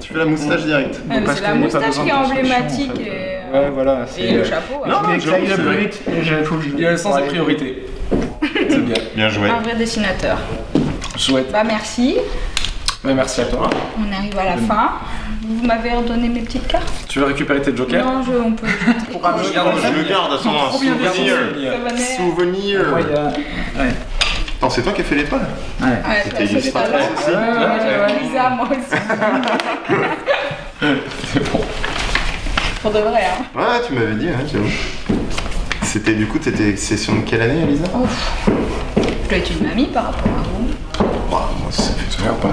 Tu fais la moustache direct. Ah, mais parce c'est la moustache qui est emblématique en fait. et, Ouais, voilà. c'est- et le chapeau. Non, hein. Vite. Je- faut que je- Il y a le sens des priorités. [LAUGHS] C'est bien. Bien joué. Un vrai dessinateur. Chouette. Bah merci, Mais merci à toi. on arrive à la fin. Vous m'avez redonné mes petites cartes Tu veux récupérer tes jokers Non, je, on peut. [LAUGHS] Pour un je le garde à son souvenir. Souvenir. Ouais. Attends, c'est toi qui as fait les pôles Ouais. ouais C'était illustrateur aussi. Ouais, Lisa, moi aussi. [LAUGHS] c'est bon. Pour de vrai, hein. Ouais, tu m'avais dit, hein, j'avoue. C'était du coup, t'étais session de quelle année, Elisa Ouf. Je dois être une mamie par rapport à vous. Bah, moi, ça fait toujours pas.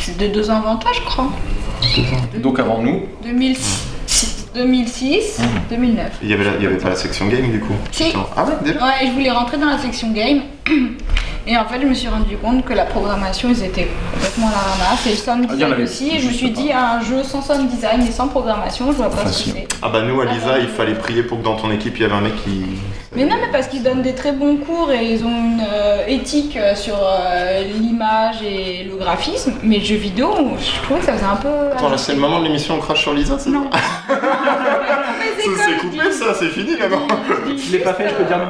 C'est de deux ans avant toi, je crois. Donc avant nous 2006, 2006 2009. Il y avait, il y avait pas la section game du coup Si. Ah ouais, déjà Ouais, je voulais rentrer dans la section game. [CLEARS THROAT] Et en fait, je me suis rendu compte que la programmation, ils étaient complètement la ramasse. Et le sound ah, design aussi. Et je me suis dit, un jeu sans sound design et sans programmation, je vois pas ce que c'est. Ah bah nous, à Lisa, il fallait prier pour que dans ton équipe, il y avait un mec qui... Mais non, mais parce qu'ils donnent des très bons cours et ils ont une euh, éthique euh, sur euh, l'image et le graphisme. Mais jeux vidéo, je trouvais que ça faisait un peu... Attends, là, c'est le moment de l'émission On crache sur Lisa, c'est Non. [LAUGHS] c'est coupé ça, c'est fini là Je l'ai pas fait, je peux dire le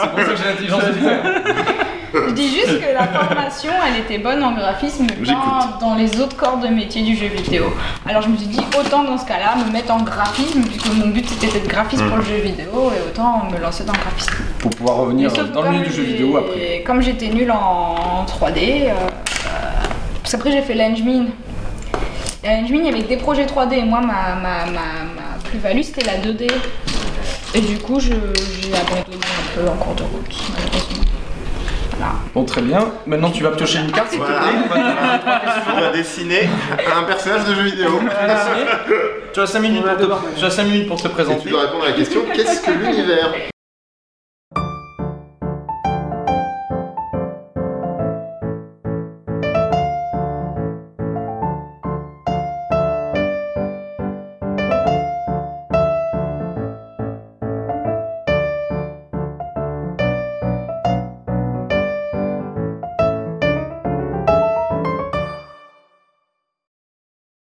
C'est pour ça que j'ai l'intelligence de je dis juste que la formation, elle était bonne en graphisme, mais pas dans les autres corps de métier du jeu vidéo. Alors je me suis dit, autant dans ce cas-là, me mettre en graphisme, puisque mon but c'était d'être graphiste pour le jeu vidéo, et autant me lancer dans le graphisme. Pour pouvoir revenir dans le milieu du jeu vidéo après. Comme j'étais nulle en 3D, euh, parce qu'après j'ai fait l'Engmin. L'Engmin, il y avait des projets 3D, et moi, ma, ma, ma, plus-value, c'était la 2D. Et du coup, j'ai abandonné un peu en cours de route, malheureusement. Bon, très bien. Maintenant, tu vas piocher une carte, s'il te plaît. Tu vas dessiner un personnage de jeu vidéo. Tu as 5 minutes, pour te... minutes pour te présenter. tu dois répondre à la question qu'est-ce que l'univers?